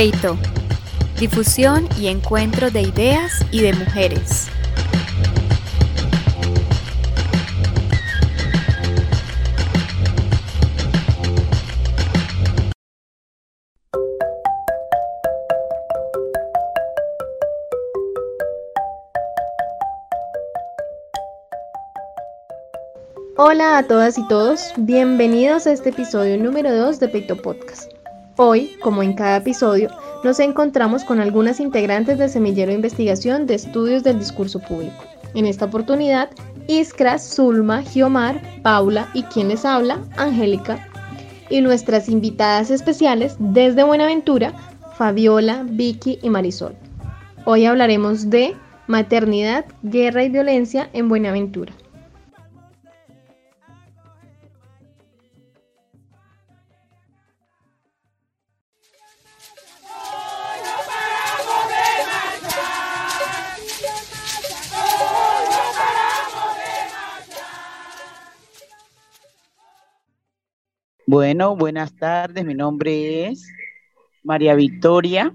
Peito. Difusión y encuentro de ideas y de mujeres. Hola a todas y todos, bienvenidos a este episodio número 2 de Peito Podcast. Hoy, como en cada episodio, nos encontramos con algunas integrantes del Semillero de Investigación de Estudios del Discurso Público. En esta oportunidad, Iskra, Zulma, Giomar, Paula y quien les habla, Angélica. Y nuestras invitadas especiales desde Buenaventura, Fabiola, Vicky y Marisol. Hoy hablaremos de maternidad, guerra y violencia en Buenaventura. Bueno, buenas tardes. Mi nombre es María Victoria.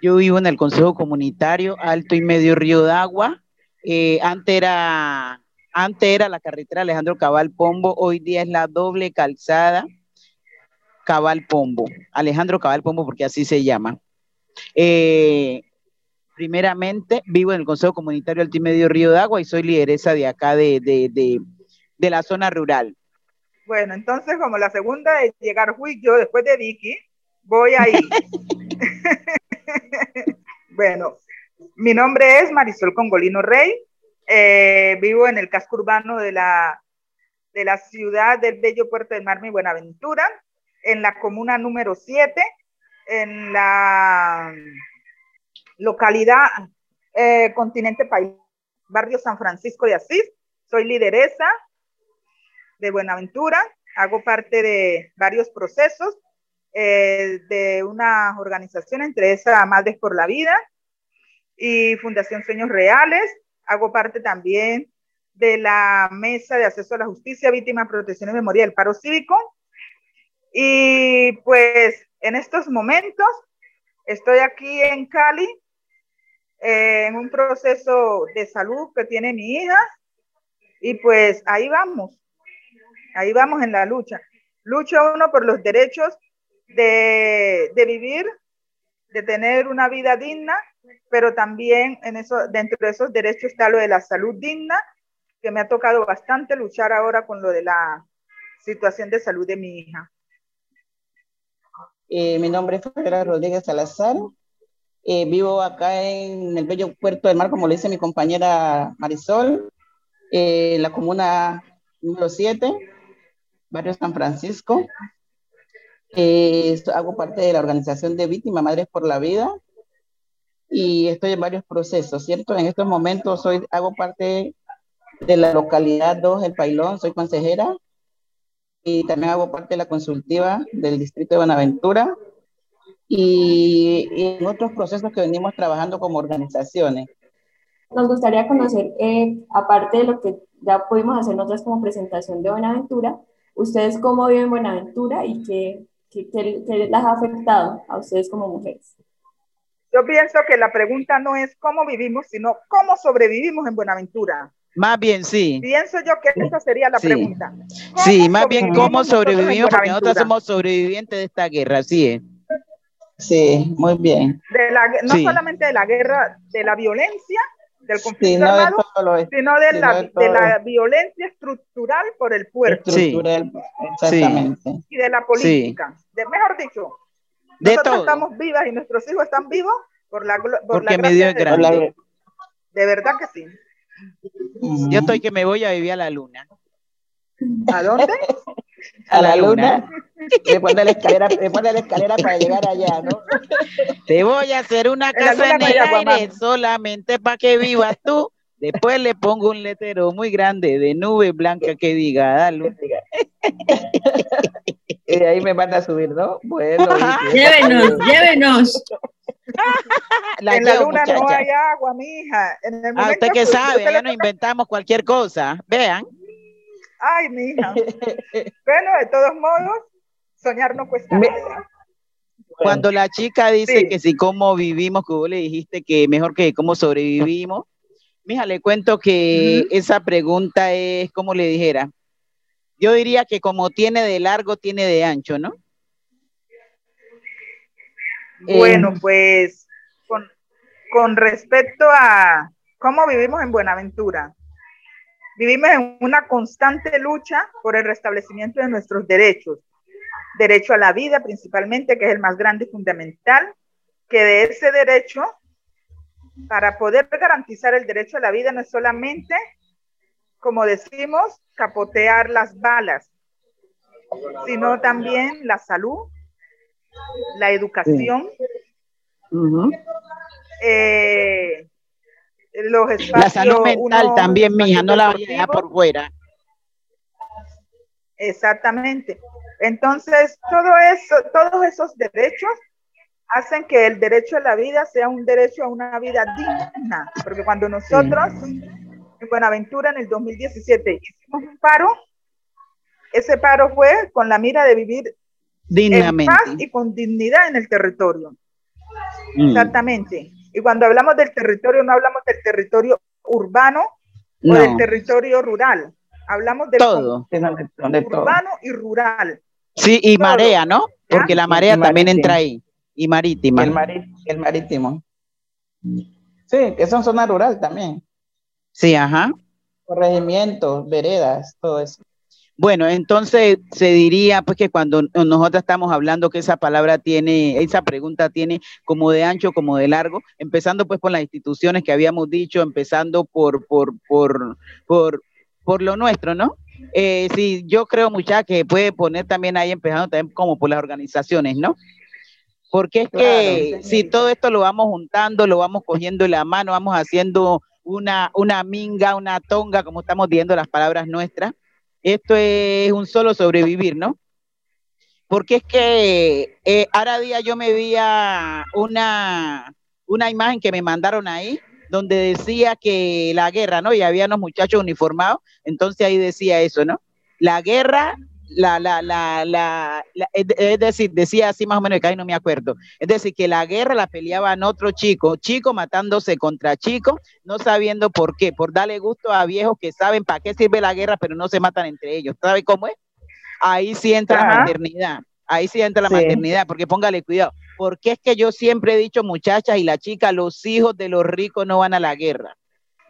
Yo vivo en el Consejo Comunitario Alto y Medio Río de Agua. Eh, antes, era, antes era la carretera Alejandro Cabal Pombo, hoy día es la doble calzada Cabal Pombo. Alejandro Cabal Pombo, porque así se llama. Eh, primeramente, vivo en el Consejo Comunitario Alto y Medio Río de Agua y soy lideresa de acá de, de, de, de la zona rural. Bueno, entonces como la segunda de llegar fui yo después de Vicky, voy ahí. bueno, mi nombre es Marisol Congolino Rey, eh, vivo en el casco urbano de la, de la ciudad del bello puerto del Marmi Buenaventura, en la comuna número 7, en la localidad eh, Continente País, barrio San Francisco de Asís. Soy lideresa de Buenaventura, hago parte de varios procesos eh, de una organización, entre esa Madres por la Vida y Fundación Sueños Reales, hago parte también de la Mesa de Acceso a la Justicia, Víctima, Protección y Memoria del Paro Cívico. Y pues en estos momentos estoy aquí en Cali eh, en un proceso de salud que tiene mi hija. Y pues ahí vamos, Ahí vamos en la lucha. Lucha uno por los derechos de, de vivir, de tener una vida digna, pero también en eso, dentro de esos derechos está lo de la salud digna, que me ha tocado bastante luchar ahora con lo de la situación de salud de mi hija. Eh, mi nombre es Fabiola Rodríguez Salazar. Eh, vivo acá en el bello puerto del mar, como le dice mi compañera Marisol, eh, la comuna número 7 barrio San Francisco. Eh, hago parte de la organización de Víctimas Madres por la Vida y estoy en varios procesos, ¿cierto? En estos momentos soy, hago parte de la localidad 2, El Pailón, soy consejera y también hago parte de la consultiva del distrito de Buenaventura y, y en otros procesos que venimos trabajando como organizaciones. Nos gustaría conocer, eh, aparte de lo que ya pudimos hacer nosotros como presentación de Buenaventura, ¿Ustedes cómo viven Buenaventura y qué, qué, qué, qué las ha afectado a ustedes como mujeres? Yo pienso que la pregunta no es cómo vivimos, sino cómo sobrevivimos en Buenaventura. Más bien, sí. Pienso yo que esa sería la sí. pregunta. Sí, más bien cómo sobrevivimos, porque nosotros somos sobrevivientes de esta guerra, sí. ¿eh? Sí, muy bien. De la, no sí. solamente de la guerra, de la violencia, del conflicto armado, sino de, la, de, de, la violencia estructural por el puerto. Estructural, exactamente. Y de la política. De, mejor dicho, de nosotros todo. estamos vivas y nuestros hijos están vivos por la, por Porque la me dio grande. De verdad que sí. Yo estoy que me voy a vivir a la luna. ¿A dónde? a la luna. Después de la escalera, después de la escalera para llegar allá, ¿no? Te voy a hacer una casa en, en el aire solamente para que vivas tú. Después le pongo un letrero muy grande de nube blanca que diga, dale. y ahí me van a subir, ¿no? Bueno. llévenos, llévenos. La en la luna muchacha. no hay agua, mija. En el ah, usted que sabe, ya no inventamos cualquier cosa. Vean. Ay, mija. bueno, de todos modos, soñar no cuesta Me, nada. Cuando la chica dice que si cómo vivimos, que vos le dijiste que mejor que cómo sobrevivimos, mija, le cuento que esa pregunta es, como le dijera, yo diría que como tiene de largo, tiene de ancho, ¿no? Bueno, eh, pues con, con respecto a cómo vivimos en Buenaventura, vivimos en una constante lucha por el restablecimiento de nuestros derechos. Derecho a la vida principalmente, que es el más grande y fundamental, que de ese derecho, para poder garantizar el derecho a la vida, no es solamente, como decimos, capotear las balas, sino también la salud, la educación, eh, los espacios. La salud mental también, mija, no la vaya por fuera. Exactamente. Entonces, todo eso, todos esos derechos hacen que el derecho a la vida sea un derecho a una vida digna, porque cuando nosotros en Buenaventura en el 2017 hicimos un paro, ese paro fue con la mira de vivir dignamente en paz y con dignidad en el territorio. Mm. Exactamente. Y cuando hablamos del territorio, no hablamos del territorio urbano o del territorio rural. Hablamos del todo, urbano y rural. Sí, y marea, ¿no? Porque la marea también entra ahí. Y marítima. El, el marítimo. Sí, que son zona rural también. Sí, ajá. Corregimientos, veredas, todo eso. Bueno, entonces se diría pues que cuando nosotros estamos hablando que esa palabra tiene, esa pregunta tiene como de ancho, como de largo, empezando pues por las instituciones que habíamos dicho, empezando por, por, por, por, por lo nuestro, ¿no? Eh, sí, yo creo mucha que puede poner también ahí, empezando también como por las organizaciones, ¿no? Porque es que si todo esto lo vamos juntando, lo vamos cogiendo en la mano, vamos haciendo una, una minga, una tonga, como estamos viendo las palabras nuestras, esto es un solo sobrevivir, ¿no? Porque es que eh, ahora día yo me vi una, una imagen que me mandaron ahí, donde decía que la guerra, ¿no? Y había unos muchachos uniformados, entonces ahí decía eso, ¿no? La guerra la, la, la, la, es decir, decía así más o menos, que ahí no me acuerdo. Es decir, que la guerra la peleaban otros chicos, chicos matándose contra chicos, no sabiendo por qué, por darle gusto a viejos que saben para qué sirve la guerra, pero no se matan entre ellos. ¿Sabe cómo es? Ahí sí entra la maternidad. Ahí sí entra la maternidad, porque póngale cuidado. Porque es que yo siempre he dicho, muchachas y la chica, los hijos de los ricos no van a la guerra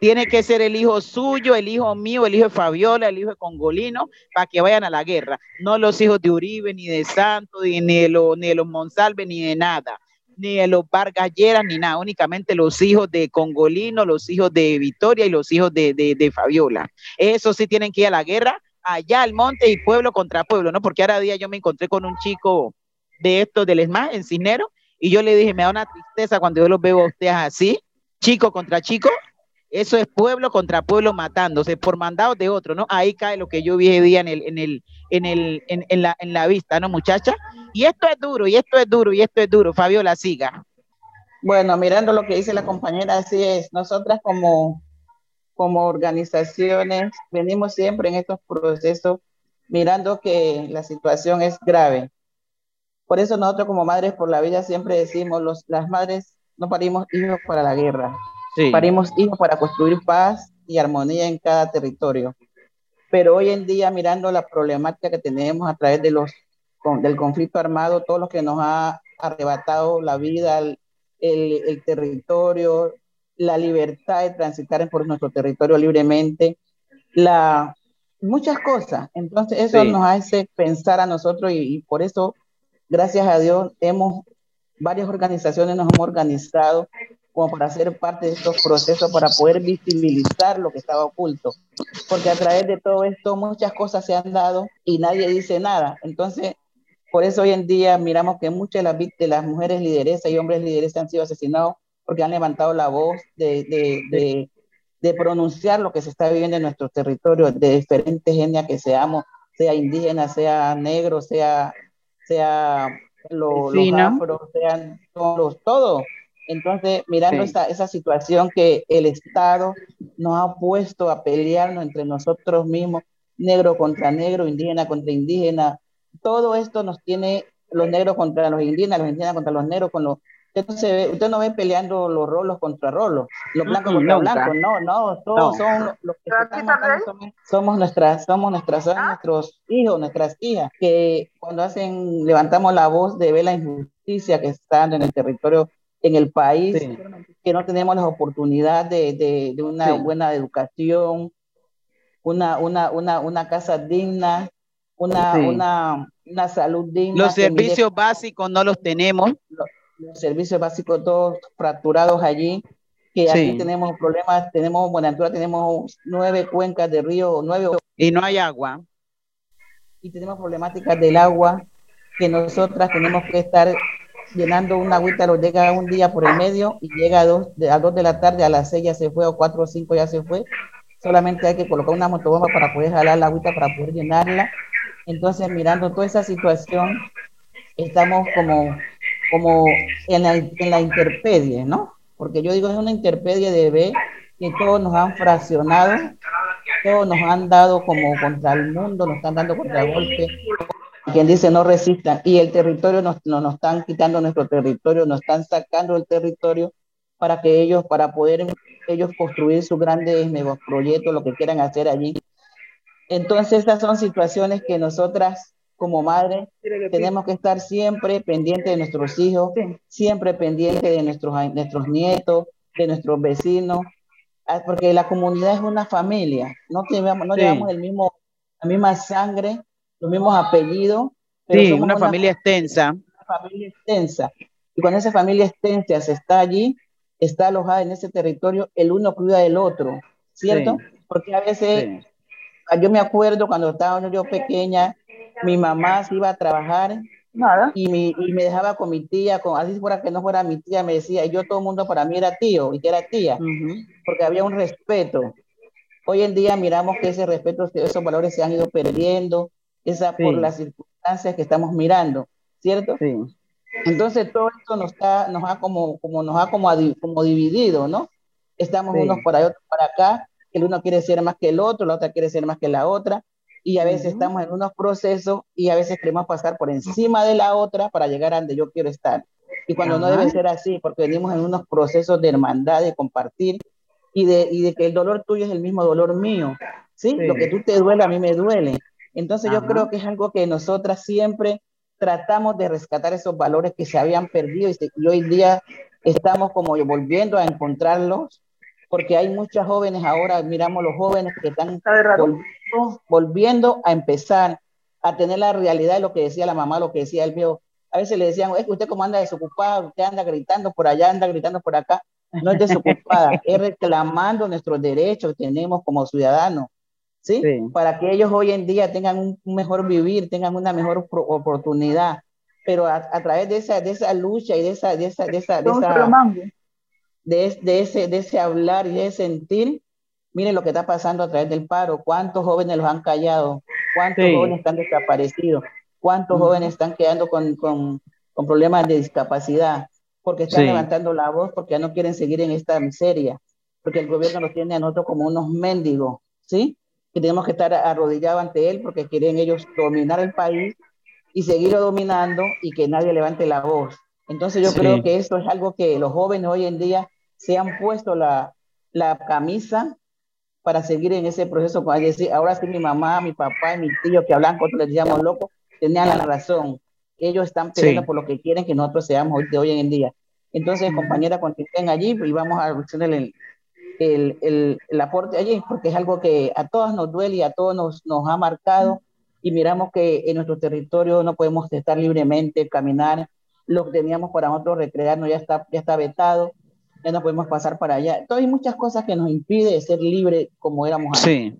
tiene que ser el hijo suyo, el hijo mío, el hijo de Fabiola, el hijo de Congolino, para que vayan a la guerra. No los hijos de Uribe, ni de Santos, ni de, los, ni ni de nada, ni de los Vargas ni nada, únicamente los hijos de Congolino, los hijos de Victoria y los hijos de, de, Fabiola. Eso sí tienen que ir a la guerra, allá al monte y pueblo contra pueblo, ¿no? Porque ahora día yo me encontré con un chico de estos del ESMA en Cisnero y yo le dije, me da una tristeza cuando yo los veo a ustedes así, chico contra chico, eso es pueblo contra pueblo matándose por mandados de otro, ¿no? Ahí cae lo que yo vi día en el, en el, en el, en, la, en la vista, ¿no, muchacha? Y esto es duro, y esto es duro, y esto es duro. Fabiola, siga. Bueno, mirando lo que dice la compañera, así es. Nosotras como, como organizaciones venimos siempre en estos procesos mirando que la situación es grave. Por eso nosotros como Madres por la Vida siempre decimos, los, las madres no parimos hijos para la guerra, Parimos hijos para construir paz y armonía en cada territorio. Pero hoy en día, mirando la problemática que tenemos a través de los, del conflicto armado, todo lo que nos ha arrebatado la vida, el, el, territorio, la libertad de transitar por nuestro territorio libremente, la, muchas cosas. Entonces eso nos hace pensar a nosotros y, y, por eso, gracias a Dios, hemos, varias organizaciones nos hemos organizado como para ser parte de estos procesos, para poder visibilizar lo que estaba oculto. Porque a través de todo esto muchas cosas se han dado y nadie dice nada. Entonces, por eso hoy en día miramos que muchas de las, de las mujeres lideresas y hombres lideresas han sido asesinados porque han levantado la voz de, de, de, de pronunciar lo que se está viviendo en nuestro territorio, de diferentes etnias que seamos, sea indígena, sea negro, sea, sea lo, los afros, sean todos, todos entonces, mirando esa, situación que el Estado nos ha puesto a pelearnos entre nosotros mismos, negro contra negro, indígena contra indígena, todo esto nos tiene los negros contra los indígenas, los indígenas contra los negros, con los usted, usted no ve peleando los rolos contra rolos, los blancos contra blancos, no, no, todos son los que estamos somos, nuestras, somos nuestras, son nuestros hijos, nuestras hijas, que cuando hacen, levantamos la voz de ver la injusticia que está en el territorio, en el país, que no tenemos la oportunidad de, de, de una buena educación, una, una, una, una casa digna, una, una, una salud digna. Los servicios básicos no los tenemos los servicios básicos todos fracturados allí, que aquí tenemos problemas, tenemos, Buenaventura tenemos nueve cuencas de río, nueve... Y no hay agua. Y tenemos problemáticas del agua, que nosotras tenemos que estar llenando una agüita, lo llega un día por el medio y llega a dos, a dos de la tarde, a las seis ya se fue, o cuatro o cinco ya se fue. Solamente hay que colocar una motobomba para poder jalar la agüita, para poder llenarla. Entonces, mirando toda esa situación, estamos como como en la, en la interpedie, ¿no? Porque yo digo, es una interpedie de B que todos nos han fraccionado, todos nos han dado como contra el mundo, nos están dando contra el golpe. Quien dice no resistan, y el territorio nos, nos, están quitando nuestro territorio, nos están sacando el territorio para que ellos, para poder ellos construir sus grandes proyectos, lo que quieran hacer allí. Entonces, estas son situaciones que nosotras como madre, tenemos que estar siempre pendientes de nuestros hijos, siempre pendientes de nuestros, nuestros nietos, de nuestros vecinos, ah, porque la comunidad es una familia, no, tenemos, no llevamos el mismo, la misma sangre, los mismos apellidos. Pero sí, una, familia extensa. Una familia extensa. Y cuando esa familia extensa se está allí, está alojada en ese territorio, el uno cuida del otro, ¿cierto? Porque a veces, yo me acuerdo cuando estaba yo pequeña, mi mamá se iba a trabajar Y, mi, y me dejaba con mi tía, con, así fuera que no fuera mi tía, me decía, yo todo el mundo para mí era tío y que era tía, porque había un respeto. Hoy en día miramos que ese respeto, esos valores se han ido perdiendo, esa por las circunstancias que estamos mirando, ¿cierto? Sí. Entonces todo esto nos, está, nos ha como, como, nos ha como, como dividido, ¿no? Estamos unos para allá, otros para acá, el uno quiere ser más que el otro, la otra quiere ser más que la otra, y a veces estamos en unos procesos y a veces queremos pasar por encima de la otra para llegar a donde yo quiero estar. Y cuando no debe ser así, porque venimos en unos procesos de hermandad, de compartir y de, y de que el dolor tuyo es el mismo dolor mío. ¿sí? Lo que tú te duele, a mí me duele. Entonces yo creo que es algo que nosotras siempre tratamos de rescatar esos valores que se habían perdido y, y hoy día estamos como volviendo a encontrarlos porque hay muchas jóvenes ahora, miramos los jóvenes que están volviendo, a empezar a tener la realidad de lo que decía la mamá, lo que decía el viejo. A veces le decían, es que usted como anda desocupado, usted anda gritando por allá, anda gritando por acá. No es desocupada, es reclamando nuestros derechos que tenemos como ciudadanos, ¿sí? Para que ellos hoy en día tengan un, mejor vivir, tengan una mejor oportunidad. Pero a, través de esa, de esa lucha y de esa, de esa, de esa, de esa, de, de, ese, de ese hablar y de ese sentir, miren lo que está pasando a través del paro, cuántos jóvenes los han callado, cuántos jóvenes están desaparecidos, cuántos jóvenes están quedando con, con, con, problemas de discapacidad, porque están levantando la voz, porque ya no quieren seguir en esta miseria, porque el gobierno nos tiene a nosotros como unos mendigos, ¿sí? Que tenemos que estar arrodillados ante él porque quieren ellos dominar el país y seguirlo dominando y que nadie levante la voz. Entonces yo creo que esto es algo que los jóvenes hoy en día se han puesto la, la camisa para seguir en ese proceso. decir, ahora sí mi mamá, mi papá y mi tío que hablan cuando les decíamos locos, tenían la razón. Ellos están peleando por lo que quieren que nosotros seamos hoy, de hoy en día. Entonces, compañera, continúen allí y vamos a hacer el, el, el, el, aporte allí, porque es algo que a todos nos duele y a todos nos, nos ha marcado y miramos que en nuestro territorio no podemos estar libremente, caminar, lo que teníamos para nosotros recrearnos ya está, ya está vetado ya no podemos pasar para allá. Entonces hay muchas cosas que nos impide ser libre como éramos antes. Sí.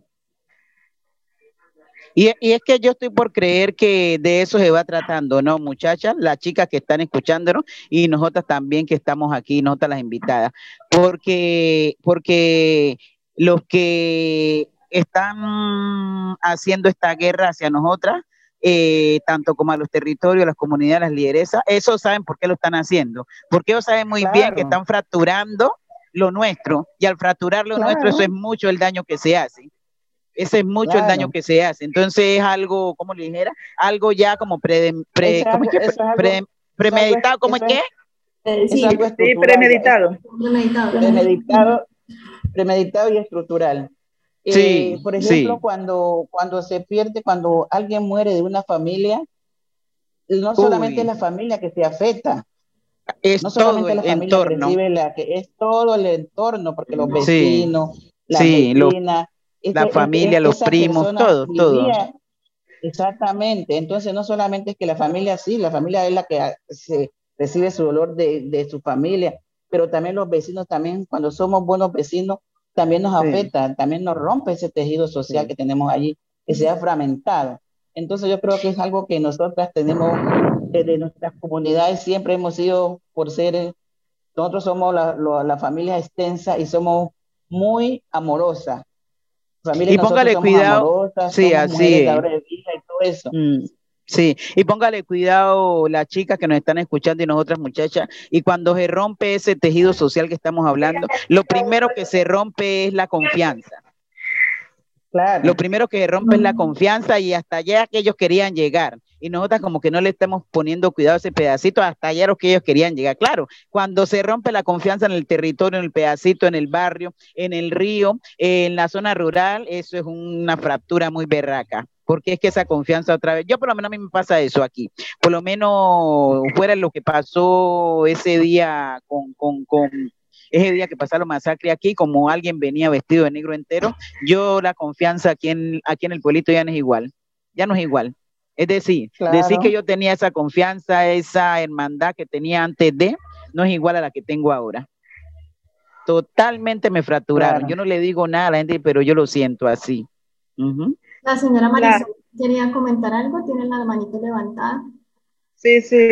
Y, y, es que yo estoy por creer que de eso se va tratando, ¿no, muchachas? Las chicas que están escuchándonos y nosotras también que estamos aquí, nosotras las invitadas. Porque, porque los que están haciendo esta guerra hacia nosotras eh, tanto como a los territorios, a las comunidades, a las lideresas, eso saben por qué lo están haciendo, porque ellos saben muy bien que están fracturando lo nuestro, y al fracturar lo nuestro, eso es mucho el daño que se hace. Ese es mucho el daño que se hace. Entonces es algo, como le dijera, algo ya como pre, pre, Es ¿cómo es que? algo- es algo- Pre- premeditado, ¿cómo es que? Eh, Es sí, algo Sí, estructural, premeditado. premeditado. premeditado, premeditado y estructural. Eh, Sí, por ejemplo, sí. cuando, cuando se pierde, cuando alguien muere de una familia, no solamente es la familia que se afecta, Es no todo solamente el la familia que entorno. recibe la que es todo el entorno, porque los Sí. vecinos, Sí, los- vecinas, la ese- familia, ese- los primos, persona todo, todo. vivía- Exactamente, entonces no solamente es que la familia sí, la familia es la que se recibe su dolor de, de su familia, pero también los vecinos también, cuando somos buenos vecinos, también nos Sí. afecta, también nos rompe ese tejido social Sí. que tenemos allí, que se ha fragmentado. Entonces yo creo que es algo que nosotras tenemos desde nuestras comunidades, siempre hemos sido, por ser, nosotros somos la, lo- la familia extensa y somos muy amorosas. Familia Y póngale cuidado. amorosas, Sí, así es. de y todo eso. Mm, Sí, y póngale cuidado las chicas que nos están escuchando y nosotras muchachas, y cuando se rompe ese tejido social que estamos hablando, lo primero que se rompe es la confianza. Claro. Lo primero que se rompe es la confianza y hasta allá que ellos querían llegar. Y nosotras como que no le estamos poniendo cuidado a ese pedacito hasta allá lo que ellos querían llegar. Claro, cuando se rompe la confianza en el territorio, en el pedacito, en el barrio, en el río, en la zona rural, eso es una fractura muy berraca. Porque es que esa confianza otra vez, yo por lo menos a mí me pasa eso aquí, por lo menos fuera lo que pasó ese día con, con, con ese día que pasaron masacre aquí, como alguien venía vestido de negro entero, yo la confianza aquí en, aquí en el pueblito ya no es igual, ya no es igual. Es decir, Claro. decir que yo tenía esa confianza, esa hermandad que tenía antes de, no es igual a la que tengo ahora. Totalmente me fracturaron. Claro. Yo no le digo nada a la gente, pero yo lo siento así. La señora Claro. Marisol quería comentar algo, tiene la manito levantada. Sí, sí.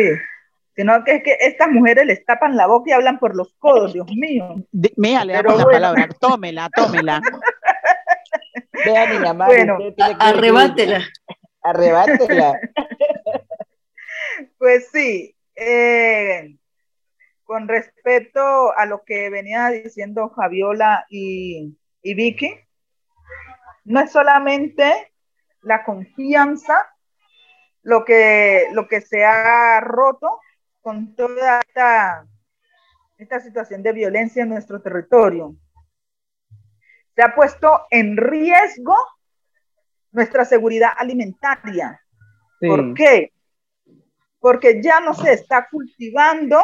Sino que es que estas mujeres les tapan la boca y hablan por los codos, Dios mío. De- Mija, le damos la palabra. Tómela, tómela. Vea, niña Mari, Bueno, Arrebátela. Arrebátela. Pues sí, eh, con respecto a lo que venía diciendo Javiola y, y Vicky, no es solamente la confianza lo que, lo que se ha roto con toda esta, esta situación de violencia en nuestro territorio. Se ha puesto en riesgo nuestra seguridad alimentaria. Sí. ¿Por qué? Porque ya no se está cultivando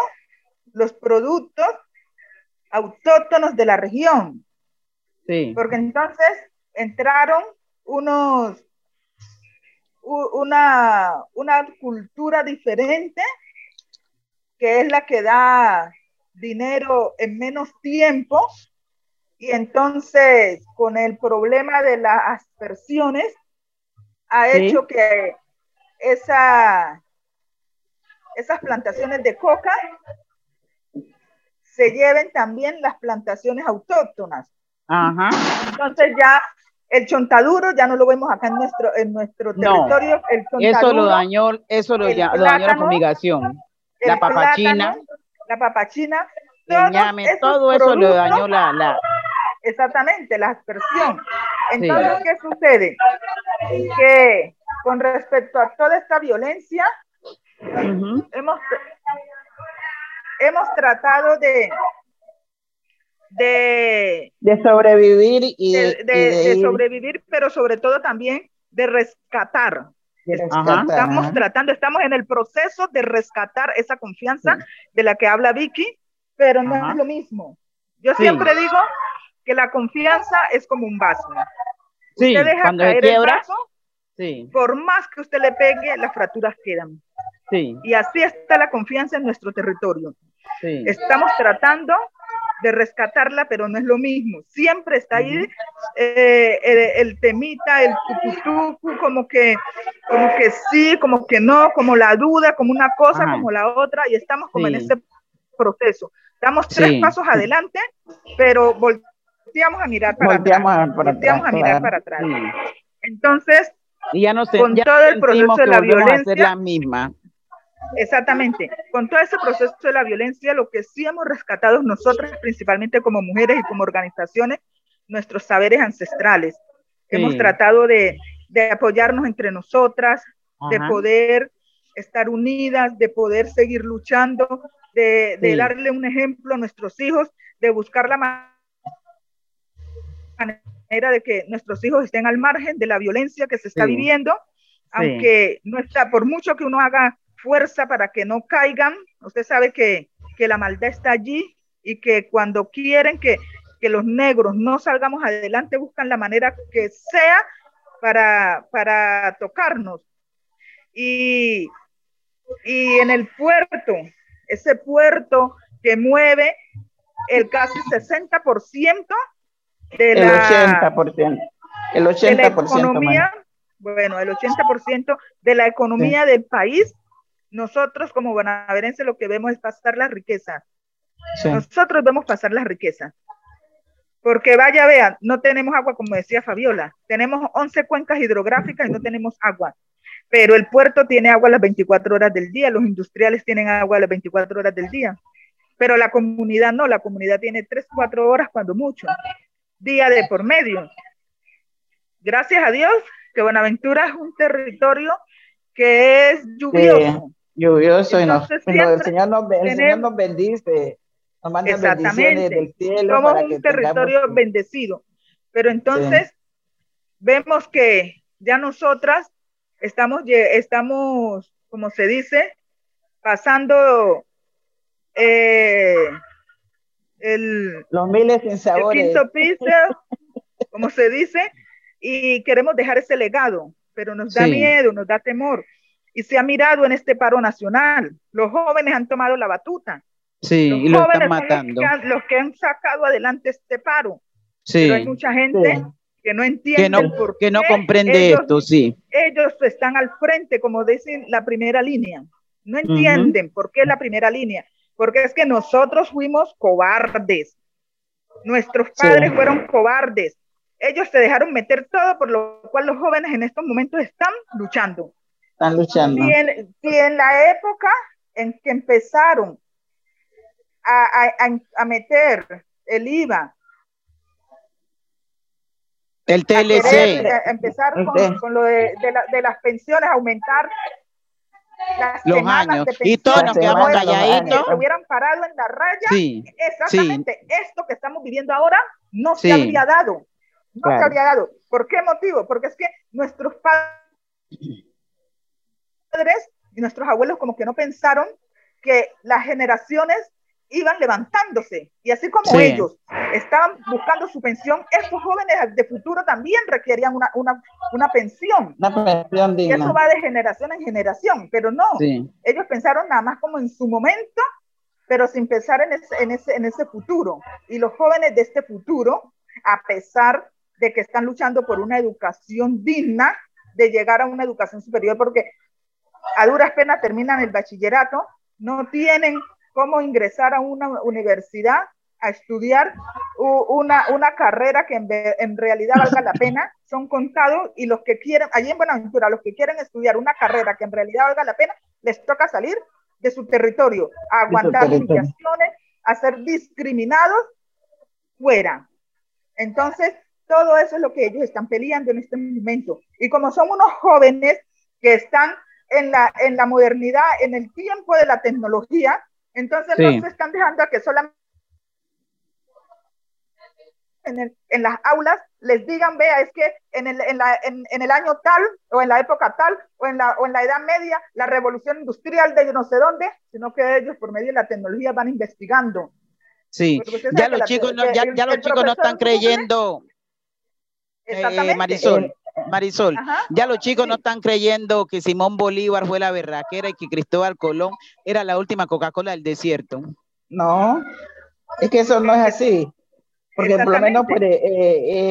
los productos autóctonos de la región. Sí. Porque entonces entraron unos, una, una cultura diferente que es la que da dinero en menos tiempo y entonces con el problema de las aspersiones ha Sí. hecho que esa, esas plantaciones de coca se lleven también las plantaciones autóctonas. Ajá. Entonces ya el chontaduro ya no lo vemos acá en nuestro, en nuestro No. territorio. El Eso lo dañó, eso lo, ya- lo dañó la fumigación. La papachina, plátano, la papachina, ñame, todo eso lo dañó la, la, Exactamente, la aspersión. Entonces, ¿qué sucede? Que con respecto a toda esta violencia, Ujú. hemos, hemos tratado de, de, De sobrevivir y de, de- y de de ir- sobrevivir, pero sobre todo también de rescatar. rescatar, Estamos ajá. tratando, estamos en el proceso de rescatar esa confianza de la que habla Vicky, pero no Ajá. es lo mismo. Yo Sí. siempre digo que la confianza es como un vaso. Sí, usted deja cuando caer el quiebra, vaso, sí, por más que usted le pegue, las fracturas quedan. sí, Y así está la confianza en nuestro territorio. sí. Estamos tratando de rescatarla, pero no es lo mismo. Siempre está ahí eh, el, el temita, el tucutucu, como que, como que sí, como que no, como la duda, como una cosa, Ajá. como la otra, y estamos como en Sí. ese proceso. Damos tres Sí. pasos adelante, pero volteamos a mirar para Volteamos atrás. a- para volteamos atrás, a mirar claro. para atrás. sí. Entonces, Y ya no sé, Con ya todo el proceso de la violencia, la misma. Exactamente. Con todo ese proceso de la violencia, lo que sí hemos rescatado nosotros, principalmente como mujeres y como organizaciones, nuestros saberes ancestrales. Hemos tratado de, de, apoyarnos entre nosotras, de poder estar unidas, de poder seguir luchando, de, de darle un ejemplo a nuestros hijos, de buscar la manera de que nuestros hijos estén al margen de la violencia que se está viviendo, aunque no está, por mucho que uno haga fuerza para que no caigan, usted sabe que, que la maldad está allí y que cuando quieren que, que los negros no salgamos adelante, buscan la manera que sea para, para tocarnos. Y, y en el puerto, ese puerto que mueve el casi 60% de el la, 80%, el 80% de la economía, bueno, el 80% de la economía del país, nosotros como bonaverenses lo que vemos es pasar la riqueza. Nosotros vemos pasar la riqueza. Porque vaya, vean, no tenemos agua, como decía Fabiola. Tenemos 11 cuencas hidrográficas y no tenemos agua. Pero el puerto tiene agua las 24 horas del día, los industriales tienen agua las 24 horas del día. Pero la comunidad no, la comunidad tiene 3, 4 horas cuando mucho, día de por medio. Gracias a Dios que Buenaventura es un territorio que es lluvioso. lluvioso y, nos, el, Señor nos, el Señor nos bendice. Exactamente. Del cielo Somos un territorio bendecido. Pero entonces vemos que ya nosotras estamos, estamos, como se dice, pasando eh, el, los miles sin sabores. El quinto piso, como se dice, y queremos dejar ese legado, pero nos da miedo, nos da temor. Y se ha mirado en este paro nacional. Los jóvenes han tomado la batuta. Sí, y lo están matando. Los que, han, sacado adelante este paro. Sí. Pero hay mucha gente que no entiende que no, por que no comprende esto, sí. Ellos están al frente, como dicen, la primera línea. No entienden por qué la primera línea. Porque es que nosotros fuimos cobardes. Nuestros padres fueron cobardes. Ellos se dejaron meter todo, por lo cual los jóvenes en estos momentos están luchando. Están luchando. Y en, la época en que empezaron a, meter el IVA. El TLC. empezar con, lo de, las pensiones, aumentar los años. Y todos nos quedamos calladitos. Si hubieran parado en la raya, exactamente esto que estamos viviendo ahora no se habría dado. No se habría dado. ¿Por qué motivo? Porque es que nuestros padres y nuestros abuelos como que no pensaron que las generaciones iban levantándose. Y así como ellos estaban buscando su pensión, estos jóvenes de futuro también requerían una, una, una pensión. Y eso va de generación en generación, pero no. Ellos pensaron nada más como en su momento, pero sin pensar en ese, en, ese, en ese futuro. Y los jóvenes de este futuro, a pesar de que están luchando por una educación digna, de llegar a una educación superior, porque a duras penas terminan el bachillerato, no tienen cómo ingresar a una universidad a estudiar una, una carrera que en, realidad valga la pena, son contados y los que quieren, allí en Buenaventura, los que quieren estudiar una carrera que en realidad valga la pena, les toca salir de su territorio, a aguantar humillaciones, a ser discriminados fuera. Entonces, todo eso es lo que ellos están peleando en este momento. Y como son unos jóvenes que están en la, en la modernidad, en el tiempo de la tecnología, entonces no se están dejando a que solamente en, en, las aulas les digan, vea, es que en el, en, la, en, en, el año tal, o en la época tal, o en la, o en la edad media, la revolución industrial de yo no sé dónde, sino que ellos por medio de la tecnología van investigando. Sí, ya los, chicos no, ya, ya los chicos no están creyendo, eh, Marisol. Marisol, ya los chicos no están creyendo que Simón Bolívar fue la berraquera y que Cristóbal Colón era la última Coca-Cola del desierto. No, es que eso no es así. Porque por lo menos pues, eh,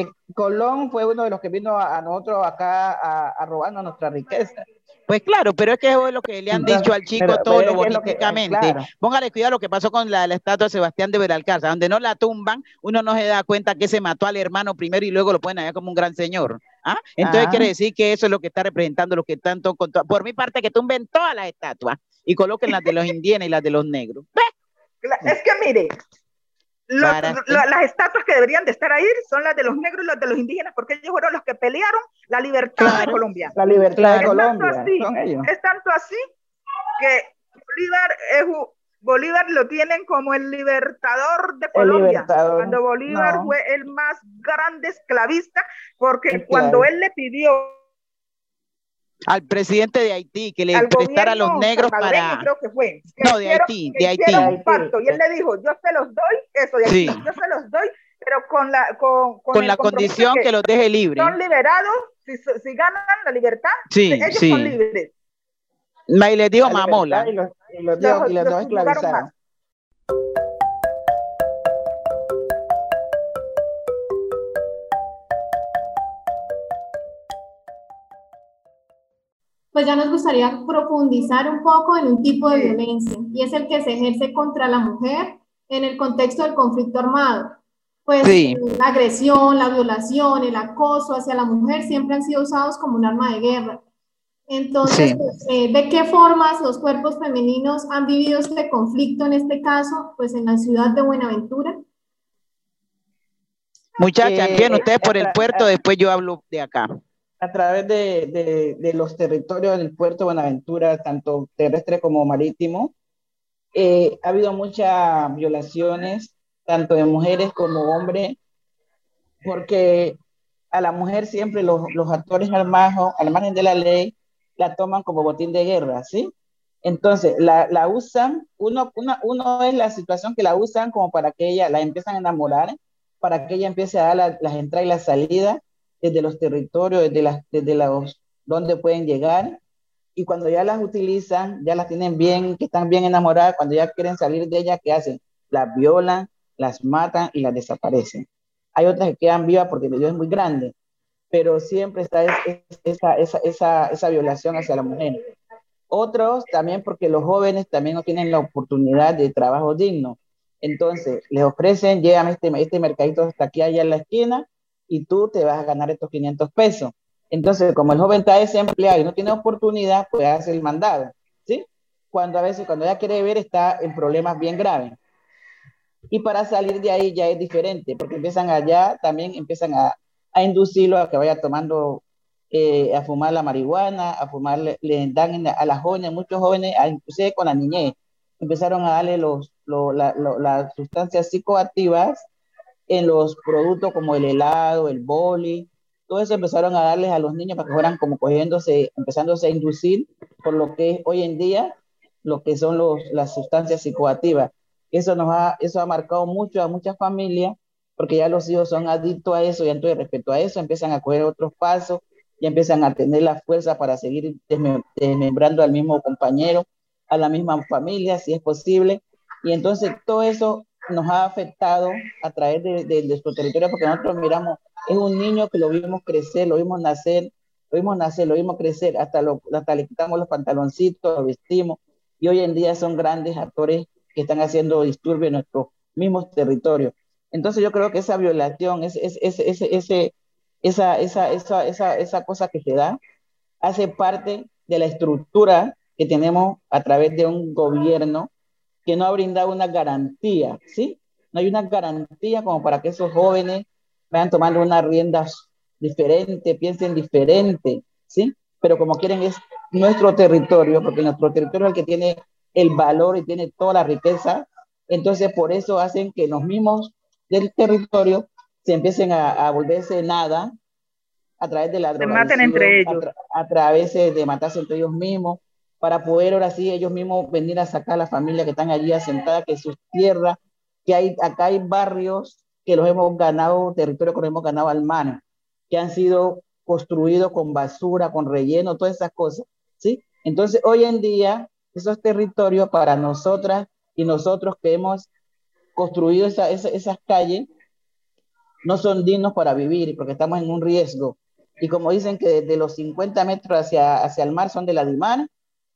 eh, Colón fue uno de los que vino a, nosotros acá a, a robarnos nuestra riqueza. Pues claro, pero es que es lo que le han dicho al chico todo lo políticamente. Póngale cuidado lo que pasó con la, estatua de Sebastián de Veralcázar, donde no la tumban, uno no se da cuenta que se mató al hermano primero y luego lo ponen allá como un gran señor. ¿Ah? Entonces quiere decir que eso es lo que está representando lo que tanto por mi parte que tumben todas las estatuas y coloquen las de los indígenas y las de los negros. Es que mire, las estatuas que deberían de estar ahí son las de los negros y las de los indígenas, porque ellos fueron los que pelearon la libertad de Colombia. La libertad de es Colombia. Tanto así, es tanto así que Bolívar, es, Bolívar lo tienen como el libertador de Colombia. Cuando Bolívar fue el más grande esclavista, porque cuando él le pidió al presidente de Haití que le prestara a los negros para creo que fue, no de Haití de Haití. un pacto, y él le dijo yo se los doy eso de Haití, yo se los doy pero con la con, con, la condición que, los deje libres. son liberados si, si ganan la libertad sí, ellos sí. son libres y les dijo mamola. y los, y los, los, y los, los esclavizaron pues ya nos gustaría profundizar un poco en un tipo de violencia, y es el que se ejerce contra la mujer en el contexto del conflicto armado. Pues la agresión, la violación, el acoso hacia la mujer siempre han sido usados como un arma de guerra. Entonces, pues, eh, ¿de qué formas los cuerpos femeninos han vivido este conflicto en este caso, pues en la ciudad de Buenaventura? Muchachas, bien, ustedes por el puerto, después yo hablo de acá a través de, de, los territorios del puerto de Buenaventura, tanto terrestre como marítimo, eh, ha habido muchas violaciones, tanto de mujeres como hombres, porque a la mujer siempre los, los actores al, al margen de la ley la toman como botín de guerra, ¿sí? Entonces, la, la usan, uno, uno es la situación que la usan como para que ella la empiezan a enamorar, para que ella empiece a dar las entradas y las salidas, desde los territorios, desde, las, desde los, donde pueden llegar. Y cuando ya las utilizan, ya las tienen bien, que están bien enamoradas, cuando ya quieren salir de ellas, ¿qué hacen? Las violan, las matan y las desaparecen. Hay otras que quedan vivas porque el Dios es muy grande, pero siempre está esa, esa, esa, esa violación hacia la mujer. Otros también porque los jóvenes también no tienen la oportunidad de trabajo digno. Entonces, les ofrecen, llegan este, este mercadito hasta aquí, allá en la esquina, y tú te vas a ganar estos 500 pesos. Entonces, como el joven está desempleado y no tiene oportunidad, pues hace el mandado, ¿sí? Cuando a veces, cuando ella quiere ver, está en problemas bien graves. Y para salir de ahí ya es diferente, porque empiezan allá, también empiezan a, a inducirlo a que vaya tomando, eh, a fumar la marihuana, a fumar, le, dan a las jóvenes, muchos jóvenes, inclusive con la niñez, empezaron a darle los, las sustancias psicoactivas en los productos como el helado, el boli, todo eso empezaron a darles a los niños para que fueran como cogiéndose, empezándose a inducir por lo que es hoy en día lo que son los, las sustancias psicoactivas. Eso nos ha, eso ha marcado mucho a muchas familias porque ya los hijos son adictos a eso y entonces respecto a eso empiezan a coger otros pasos y empiezan a tener la fuerza para seguir desmembrando al mismo compañero, a la misma familia, si es posible. Y entonces todo eso nos ha afectado a través de, de, nuestro territorio, porque nosotros miramos, es un niño que lo vimos crecer, lo vimos nacer, lo vimos nacer, lo vimos crecer, hasta, lo, hasta le quitamos los pantaloncitos, lo vestimos, y hoy en día son grandes actores que están haciendo disturbios en nuestros mismos territorios. Entonces yo creo que esa violación, ese, ese, ese, esa, esa, esa, esa, esa cosa que se da, hace parte de la estructura que tenemos a través de un gobierno que no ha brindado una garantía, ¿sí? No hay una garantía como para que esos jóvenes vayan tomando unas riendas diferentes, piensen diferente, ¿sí? Pero como quieren es nuestro territorio, porque nuestro territorio es el que tiene el valor y tiene toda la riqueza, entonces por eso hacen que los mismos del territorio se empiecen a, volverse nada a través de la Se maten entre ellos. A, a, través de matarse entre ellos mismos, para poder ahora sí ellos mismos venir a sacar a la familia que están allí asentada, que es su tierra, que hay, acá hay barrios que los hemos ganado, territorios que los hemos ganado al mar, que han sido construidos con basura, con relleno, todas esas cosas, ¿sí? Entonces, hoy en día, esos territorios para nosotras y nosotros que hemos construido esa, esas calles, no son dignos para vivir porque estamos en un riesgo. Y como dicen que desde los 50 metros hacia, hacia el mar son de la DIMAR,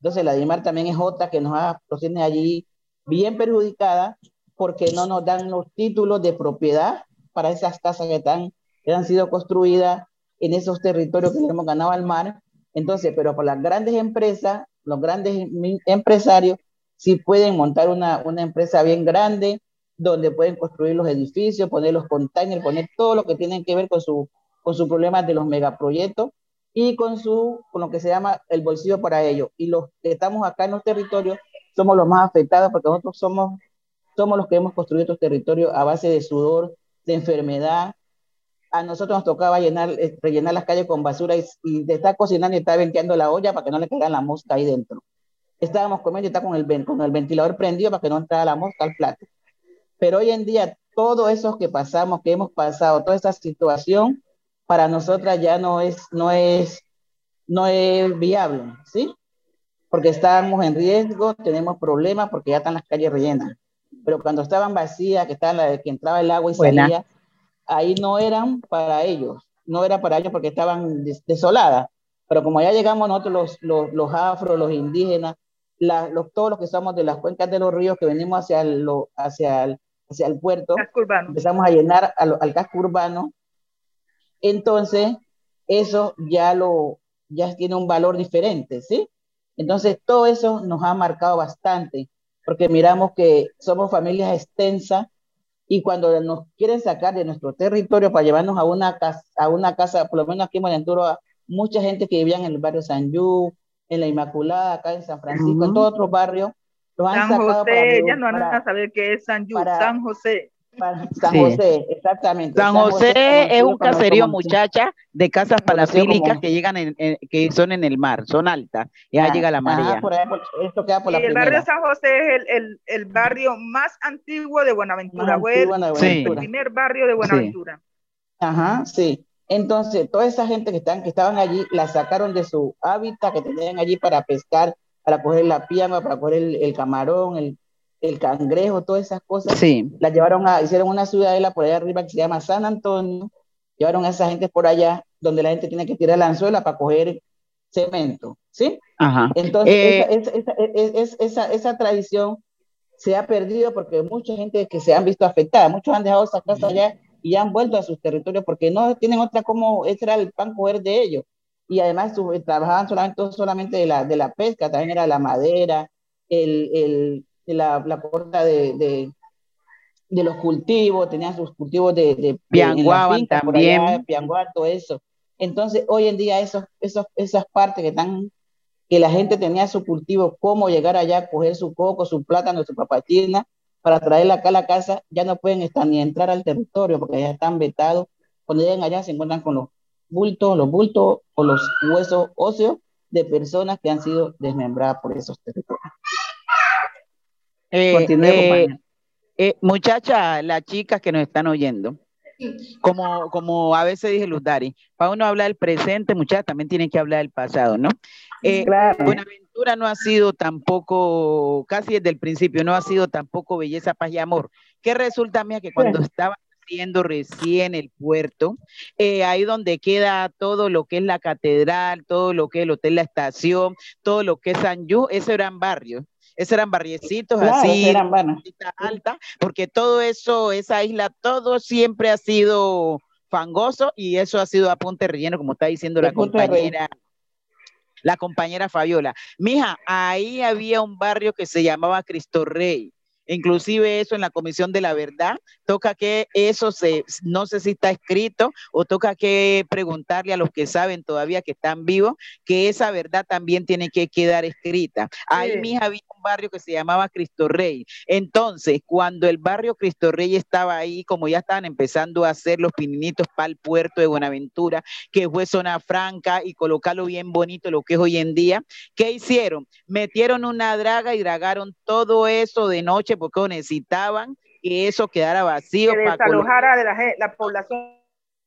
entonces la DIMAR también es otra que nos, ha, tiene allí bien perjudicada porque no nos dan los títulos de propiedad para esas casas que, están, que han sido construidas en esos territorios que hemos ganado al mar. Entonces, pero por las grandes empresas, los grandes empresarios, sí pueden montar una, una empresa bien grande donde pueden construir los edificios, poner los containers, poner todo lo que tienen que ver con su, con sus problemas de los megaproyectos y con, su, con lo que se llama el bolsillo para ellos. Y los que estamos acá en los territorios somos los más afectados porque nosotros somos, somos los que hemos construido estos territorios a base de sudor, de enfermedad. A nosotros nos tocaba llenar, eh, rellenar las calles con basura y, y estar cocinando y estar venteando la olla para que no le caigan la mosca ahí dentro. Estábamos comiendo y está con el, con el ventilador prendido para que no entrara la mosca al plato. Pero hoy en día, todo eso que pasamos, que hemos pasado, toda esta situación, para nosotras ya no es, no es, no es viable, ¿sí? Porque estábamos en riesgo, tenemos problemas porque ya están las calles rellenas. Pero cuando estaban vacías, que, estaban la, que entraba el agua y Buena. salía, ahí no eran para ellos, no era para ellos porque estaban des- desoladas. Pero como ya llegamos nosotros los, los, los afros, los indígenas, la- los, todos los que somos de las cuencas de los ríos que venimos hacia lo- hacia el, hacia el puerto, Casco urbano. empezamos a llenar al, al casco urbano, entonces eso ya lo ya tiene un valor diferente, ¿sí? Entonces todo eso nos ha marcado bastante, porque miramos que somos familias extensas y cuando nos quieren sacar de nuestro territorio para llevarnos a una casa, a una casa, por lo menos aquí en Buenaventura, mucha gente que vivía en el barrio San Yu, en la Inmaculada, acá en San Francisco, en Ujú. todos otros barrios, los han San José, ya no van para- a saber qué es San Yu, para- San José. para San Sí. José, exactamente. San José es un caserío, muchacha, de casas palafílicas como- que llegan en, en- que son en el mar, son altas, y ahí Ah, llega la ajá, marea. por ahí, por- esto queda por Y la el barrio. San José es el, el, el barrio más antiguo de Buenaventura, el, Sí. el primer barrio de Buenaventura. Ajá, sí. Entonces, toda esa gente que, están, que estaban allí, la sacaron de su hábitat que tenían allí para pescar, para coger la pianga, para coger el, el camarón, el, el cangrejo, todas esas cosas. Sí, La llevaron a, hicieron una ciudadela por allá arriba que se llama San Antonio, llevaron a esa gente por allá, donde la gente tiene que tirar la anzuela para coger cemento, ¿sí? ajá. Entonces, Eh, esa, esa, esa, esa, esa, esa tradición se ha perdido porque mucha gente que se han visto afectada, muchos han dejado esa casa allá y han vuelto a sus territorios porque no tienen otra como, ese era el pan coger de ellos. Y además su- trabajaban solamente, solamente de la, de la pesca, también era la madera, el, el, la, la corta de, de, de los cultivos, tenían sus cultivos de, de, Pianguaban finca también. allá, pianguar, todo eso. Entonces, hoy en día, esos, esos, esas partes que están que la gente tenía su cultivo, cómo llegar allá, coger su coco, su plátano, su papatina, para traerla acá a la casa, ya no pueden estar ni entrar al territorio porque ya están vetados. Cuando llegan allá se encuentran con los bultos, los bultos o los huesos óseos de personas que han sido desmembradas por esos territorios. eh, eh, eh, muchacha, las chicas que nos están oyendo, como, como a veces dije Luz Dari, para uno hablar del presente, muchachas, también tienen que hablar del pasado, ¿no? Eh, Claro. Buenaventura no ha sido tampoco, casi desde el principio, no ha sido tampoco belleza, paz y amor. ¿Qué resulta, mía, que cuando estaba haciendo recién el puerto, eh, ahí donde queda todo lo que es la catedral, todo lo que es el hotel La Estación, todo lo que es San Yu, esos eran barrios, esos eran barriecitos Claro, así, eran alta, porque todo eso, esa isla, todo siempre ha sido fangoso y eso ha sido a punta de relleno, como está diciendo De la compañera, la compañera Fabiola. Mija, ahí había un barrio que se llamaba Cristo Rey. Inclusive eso en la Comisión de la Verdad, toca que eso se, no sé si está escrito o toca que preguntarle a los que saben todavía que están vivos, que esa verdad también tiene que quedar escrita. Ahí, Sí. mija, había un barrio que se llamaba Cristo Rey. Entonces, cuando el barrio Cristo Rey estaba ahí, como ya estaban empezando a hacer los pininitos para el puerto de Buenaventura, que fue zona franca y colocarlo bien bonito, lo que es hoy en día, ¿qué hicieron? Metieron una draga y dragaron todo eso de noche porque necesitaban que eso quedara vacío que desalojara de la, población.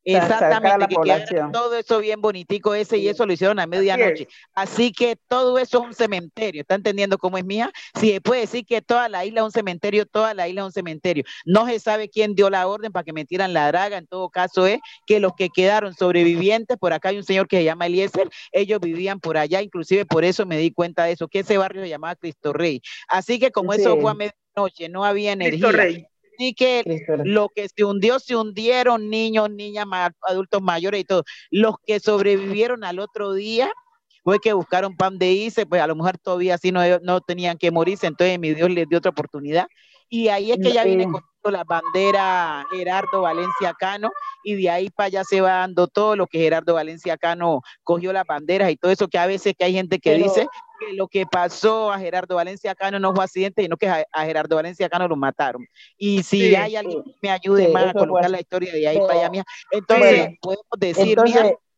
Exactamente, que quedara todo eso bien bonitico ese y Sí. eso lo hicieron a medianoche. Así que todo eso es un cementerio. ¿Está entendiendo cómo es mía? Si se puede decir que toda la isla es un cementerio, toda la isla es un cementerio. No se sabe quién dio la orden para que metieran la draga. En todo caso es que los que quedaron sobrevivientes, por acá hay un señor que se llama Eliezer, ellos vivían por allá, inclusive por eso me di cuenta de eso, que ese barrio se llamaba Cristo Rey. Así que como eso Sí. fue a medianoche, no había energía. Rey. Así que lo que se hundió, se hundieron niños, niñas, ma- adultos mayores y todo. Los que sobrevivieron al otro día fue que buscaron pan de irse, pues a lo mejor todavía así no, no tenían que morirse, entonces mi Dios les dio otra oportunidad. Y ahí es que ya viene Eh. La bandera Gerardo Valencia Cano y de ahí para allá se va dando todo lo que Gerardo Valencia Cano cogió las banderas y todo eso que a veces que hay gente que dice que lo que pasó a Gerardo Valencia Cano no fue accidente, sino que a, Gerardo Valencia Cano lo mataron. Y si hay alguien que me ayude más a colocar la historia de ahí para allá, mía, entonces podemos decir,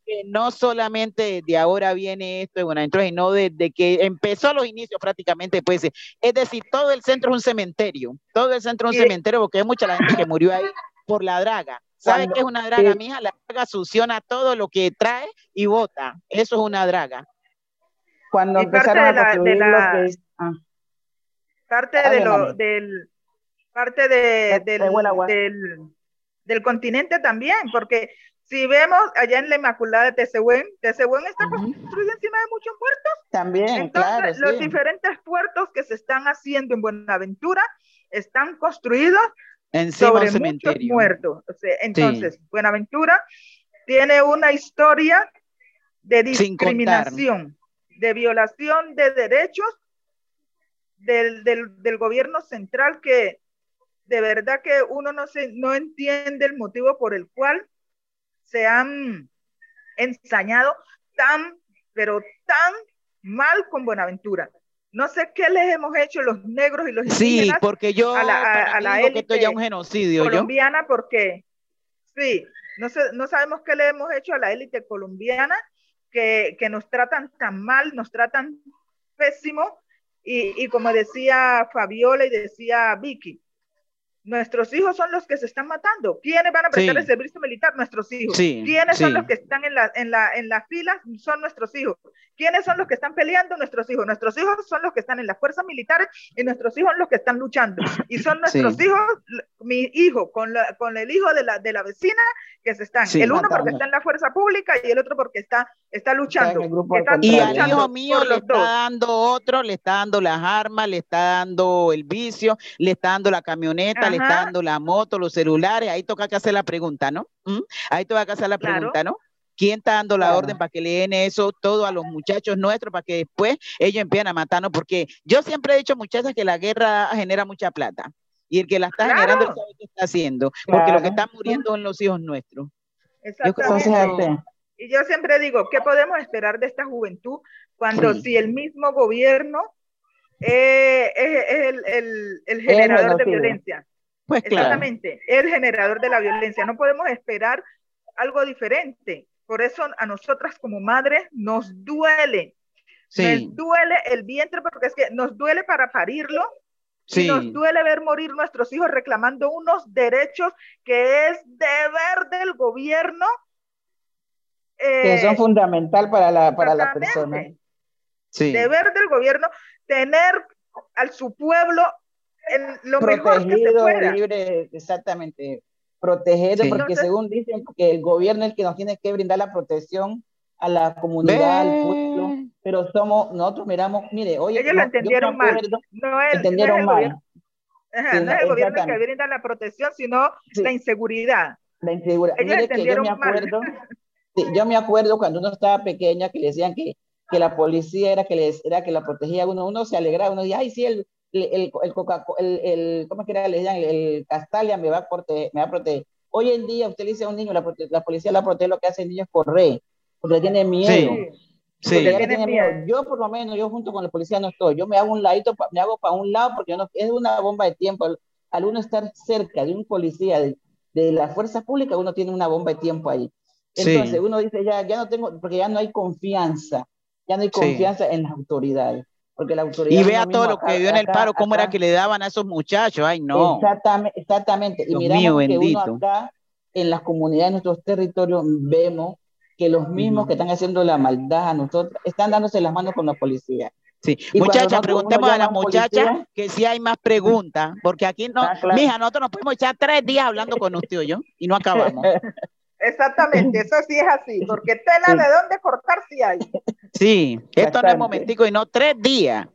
que no solamente de ahora viene esto de Buenaventura, sino desde que empezó los inicios prácticamente, pues, es decir, todo el centro es un cementerio, todo el centro es un cementerio porque hay mucha la gente que murió ahí por la draga. ¿Sabe qué es una draga, mija? La draga succiona todo lo que trae y bota. Eso es una draga. Cuando empezaron a construir que... Ah. Parte de lo, del... Parte de, del, del, del continente también, porque si vemos allá en la Inmaculada de Tesehuen, Tesehuen está construido encima de muchos puertos. También, Entonces, Los diferentes puertos que se están haciendo en Buenaventura están construidos encima sobre muchos muertos. entonces, Buenaventura tiene una historia de discriminación, de violación de derechos del, del, del, gobierno central que de verdad que uno no, se, no entiende el motivo por el cual se han ensañado tan, pero tan mal con Buenaventura. No sé qué les hemos hecho los negros y los indígenas. Sí, porque yo a la, a, la esto ya un genocidio colombiana, porque sí, no, sé, no sabemos qué le hemos hecho a la élite colombiana que, que, nos tratan tan mal, nos tratan pésimo. Y, y como decía Fabiola y decía Vicky, Nuestros hijos son los que se están matando. ¿Quiénes van a prestar el servicio militar? Nuestros hijos. ¿Quiénes son los que están en la, en, la, en las filas? Son nuestros hijos. ¿Quiénes son los que están peleando? Nuestros hijos. Nuestros hijos son los que están en las fuerzas militares y nuestros hijos son los que están luchando. Y son nuestros hijos, mi hijo con, la, con el hijo de la, de la vecina que se están. el uno porque está en la fuerza pública y el otro porque está, está luchando. y al hijo mío le está dando otro, le está dando las armas, le está dando el vicio, le está dando la camioneta, le está dando la moto, los celulares, ahí toca que hacer la pregunta, ¿no? ¿Mm? Ahí toca que hacer la pregunta, ¿no? ¿Quién está dando la orden para que le den eso todo a los muchachos nuestros para que después ellos empiecen a matarnos? Porque yo siempre he dicho, muchachas, que la guerra genera mucha plata. Y el que la está generando sabe qué está haciendo. Porque lo que están muriendo son los hijos nuestros. Exactamente. y yo siempre digo, ¿qué podemos esperar de esta juventud cuando si el mismo gobierno eh, es, el, generador de violencia? Pues Exactamente, el generador de la violencia. No podemos esperar algo diferente. Por eso a nosotras como madres nos duele. Nos duele el vientre porque es que nos duele para parirlo. Y nos duele ver morir nuestros hijos reclamando unos derechos que es deber del gobierno. que son eh, fundamental para la, para la persona. Deber del gobierno tener a su pueblo en lo mejor que se pueda. libre, exactamente, protegido, porque según dicen que el gobierno es el que nos tiene que brindar la protección a la comunidad, al pueblo, pero somos, nosotros miramos, mire, oye, ellos lo entendieron mal, no es, entendieron no es el mal. no es el gobierno que brinda la protección, sino la inseguridad. La inseguridad. Ellos mire que yo me acuerdo, yo me acuerdo cuando uno estaba pequeña que le decían que, que la policía era que les era que la protegía uno, uno se alegraba, uno decía, ay, sí, el, el, el, Coca el, el, ¿cómo es que era? Le decían, el Castalia me va a proteger, me va a proteger. Hoy en día usted le dice a un niño, la, la policía la protege, lo que hace el niño es correr, porque tiene miedo. Sí. Tiene miedo. Yo por lo menos, yo junto con la policía no estoy, yo me hago un ladito, me hago para un lado porque no, es una bomba de tiempo. Al, uno estar cerca de un policía de, de la fuerza pública, uno tiene una bomba de tiempo ahí. Entonces uno dice, ya, ya no tengo, porque ya no hay confianza, ya no hay confianza en las autoridades y vea todo lo que vio en el paro, cómo era que le daban a esos muchachos, ay no. Exactamente, exactamente. y miramos que uno acá en las comunidades de nuestros territorios vemos que los mismos que están haciendo la maldad a nosotros están dándose las manos con la policía. Sí, muchachas, preguntemos a las muchachas que si hay más preguntas, porque aquí no, ah, mija, nosotros nos podemos echar tres días hablando con usted y yo y no acabamos. Exactamente, eso sí es así, porque tela de dónde cortar si hay. Sí, esto no es momentico y no tres días.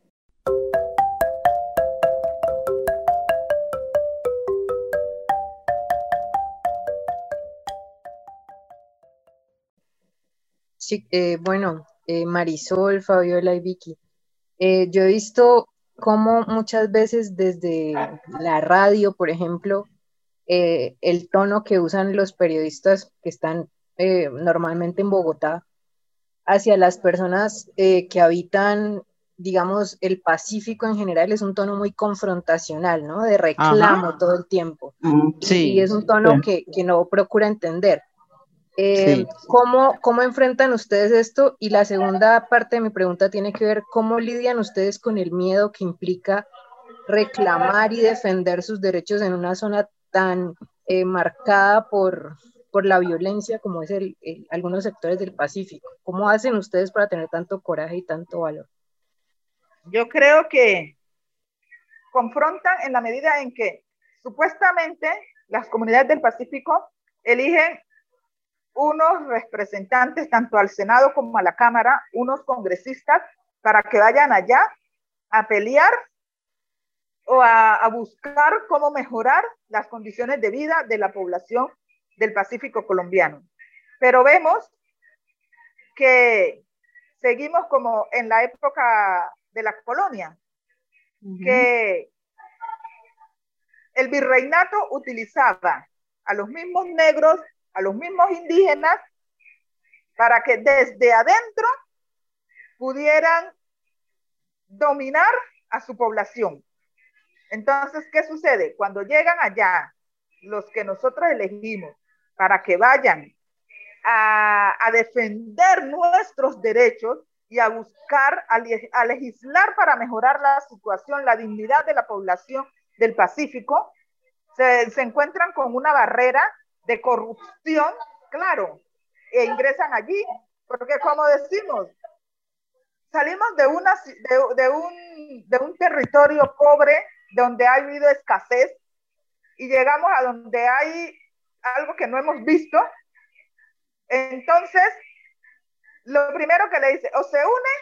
Sí, eh, bueno, eh, Marisol, Fabiola y Vicky, eh, yo he visto cómo muchas veces desde la radio, por ejemplo, el tono que usan los periodistas que están normalmente en Bogotá hacia las personas que habitan, digamos, el Pacífico en general es un tono muy confrontacional, ¿no? De reclamo todo el tiempo. Sí. Y es un tono que, que no procura entender. Eh, Sí. ¿cómo, ¿Cómo enfrentan ustedes esto? Y la segunda parte de mi pregunta tiene que ver cómo lidian ustedes con el miedo que implica reclamar y defender sus derechos en una zona tan eh, marcada por, por la violencia como es el, el- algunos sectores del Pacífico. ¿Cómo hacen ustedes para tener tanto coraje y tanto valor? Yo creo que confrontan en la medida en que supuestamente las comunidades del Pacífico eligen unos representantes tanto al Senado como a la Cámara, unos congresistas, para que vayan allá a pelear o a, a buscar cómo mejorar las condiciones de vida de la población del Pacífico colombiano. Pero vemos que seguimos como en la época de la colonia, que el virreinato utilizaba a los mismos negros, a los mismos indígenas, para que desde adentro pudieran dominar a su población. Entonces, ¿qué sucede? Cuando llegan allá los que nosotros elegimos para que vayan a, defender nuestros derechos y a buscar, a, le- a legislar para mejorar la situación, la dignidad de la población del Pacífico, se encuentran con una barrera de corrupción, claro, e ingresan allí, porque como decimos, salimos de, una, de un, de un territorio pobre donde ha habido escasez y llegamos a donde hay algo que no hemos visto. Entonces, lo primero que le dice, o se une,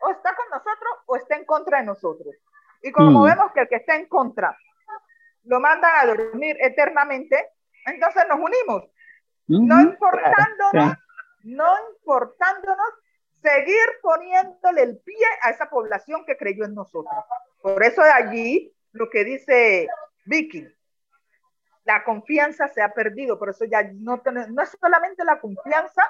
o está con nosotros, o está en contra de nosotros. Y como Mm. vemos que el que está en contra lo mandan a dormir eternamente, entonces nos unimos, no importándonos, claro. no importándonos seguir poniéndole el pie a esa población que creyó en nosotros. Por eso de allí lo que dice Vicky, la confianza se ha perdido, por eso ya no, no es solamente la confianza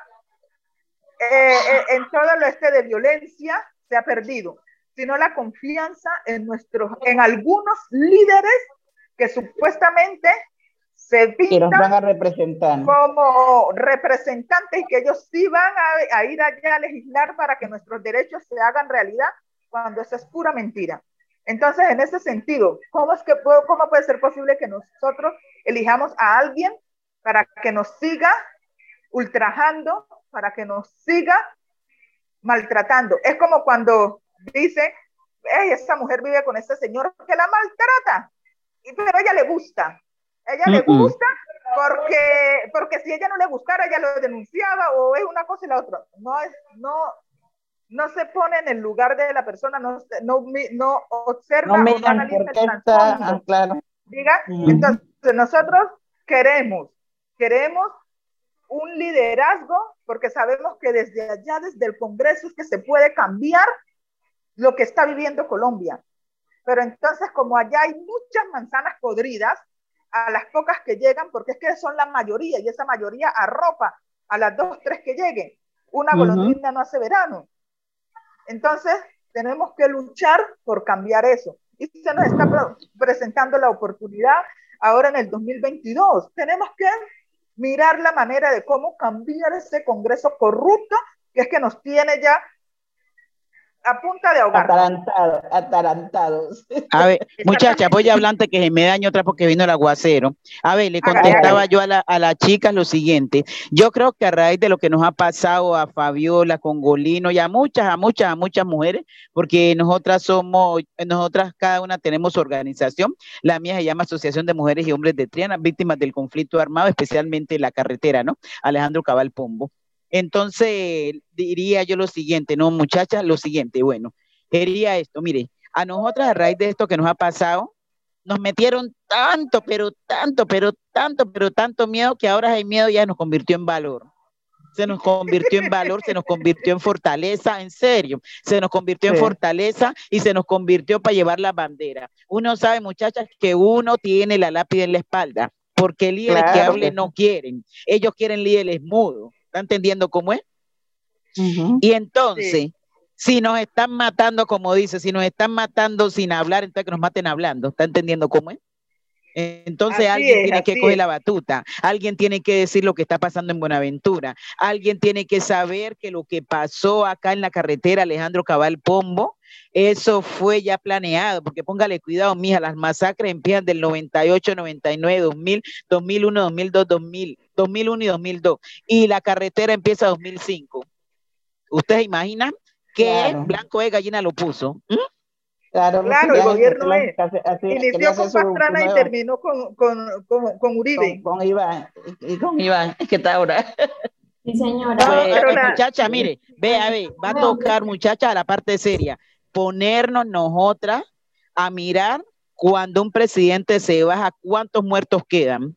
eh, eh, en todo lo este de violencia se ha perdido, sino la confianza en nuestros, en algunos líderes que supuestamente se Que nos van pintan a representar. como representantes y que ellos sí van a, a ir allá a legislar para que nuestros derechos se hagan realidad, cuando eso es pura mentira. Entonces, en ese sentido, ¿cómo, es que puedo, ¿cómo puede ser posible que nosotros elijamos a alguien para que nos siga ultrajando, para que nos siga maltratando? Es como cuando dice, esa mujer vive con ese señor que la maltrata, pero a ella le gusta. Ella le Mm, mm. gusta porque, porque si ella no le gustara, ella lo denunciaba o es una cosa y la otra. No es, no, no se pone en el lugar de la persona, no, no, no observa No o analiza por el qué está, trasfondo. ah, claro. Diga, Ujú. entonces nosotros queremos, queremos un liderazgo porque sabemos que desde allá, desde el Congreso, es que se puede cambiar lo que está viviendo Colombia. Pero entonces, como allá hay muchas manzanas podridas, a las pocas que llegan, porque es que son la mayoría y esa mayoría arropa a las dos, tres que lleguen. Una golondrina no hace verano. Entonces, tenemos que luchar por cambiar eso. Y se nos está presentando la oportunidad ahora en el 2022. Tenemos que mirar la manera de cómo cambiar ese Congreso corrupto que es que nos tiene ya a punta de ahogar. Atarantados, atarantados. A ver, muchacha, voy a hablar antes que se me dañe otra porque vino el aguacero. A ver, le contestaba yo a, la, a las chicas lo siguiente. Yo creo que a raíz de lo que nos ha pasado a Fabiola, Congolino y a muchas, a muchas, a muchas mujeres, porque nosotras somos, nosotras cada una tenemos organización. La mía se llama Asociación de Mujeres y Hombres de Triana, víctimas del conflicto armado, especialmente en la carretera, ¿no? Alejandro Cabal Pombo. Entonces, diría yo lo siguiente, ¿no, muchachas? Lo siguiente, bueno, diría esto, mire, a nosotras a raíz de esto que nos ha pasado, nos metieron tanto, pero tanto, pero tanto, pero tanto miedo que ahora hay miedo ya nos convirtió en valor. Se nos convirtió en valor, se nos convirtió en fortaleza, en serio, se nos convirtió en fortaleza y se nos convirtió para llevar la bandera. Uno sabe, muchachas, que uno tiene la lápida en la espalda, porque líderes que Claro hablen que no quieren. Ellos quieren líderes mudos. ¿Está entendiendo cómo es? Y entonces, si nos están matando, como dice, si nos están matando sin hablar, entonces que nos maten hablando. ¿Está entendiendo cómo es? Entonces Así alguien es, tiene que coger es. la batuta, alguien tiene que decir lo que está pasando en Buenaventura, alguien tiene que saber que lo que pasó acá en la carretera Alejandro Cabal Pombo, eso fue ya planeado, porque póngale cuidado, mija, las masacres empiezan del 98, 99, 2000, 2001, 2002, 2000, 2001 y 2002, y la carretera empieza 2005. ¿Ustedes imaginan que Claro. Blanco de Gallina lo puso? ¿Mm? Claro, Claro, el gobierno es. hace- hace- quería Inició con Pastrana y terminó con, con, con, con Uribe. con, con Iván, y con Iván, ¿qué tal ahora? Sí, señora. No, Pues, pero eh, la- muchacha, mire, ve, a ver, va a No. tocar, muchacha, a la parte seria, ponernos nosotras a mirar cuando un presidente se baja, cuántos muertos quedan.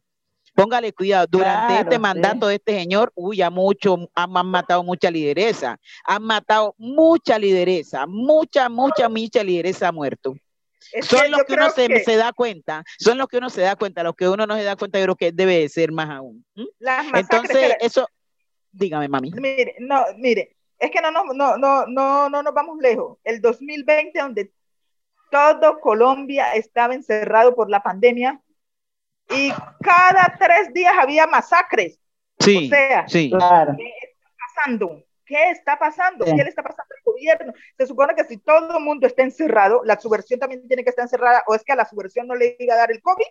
Póngale cuidado, durante Claro, este sí. mandato de este señor, uy, ya mucho, han, han matado mucha lideresa, han matado mucha lideresa, mucha, mucha, mucha lideresa ha muerto. Es que Son los yo que uno se, que se da cuenta, son los que uno se da cuenta, los que uno no se da cuenta, yo creo que debe de ser más aún. ¿m? las masacres, Entonces, eso, dígame, mami. mire, no, mire, es que no, no, no, no, no, no nos vamos lejos. El 2020, donde todo Colombia estaba encerrado por la pandemia y cada tres días había masacres. Sí, o sea, sí. Claro. ¿Qué está pasando? ¿Qué está pasando? Sí. ¿Qué le está pasando al gobierno? Se supone que si todo el mundo está encerrado, la subversión también tiene que estar encerrada, o es que a la subversión no le iba a dar el COVID,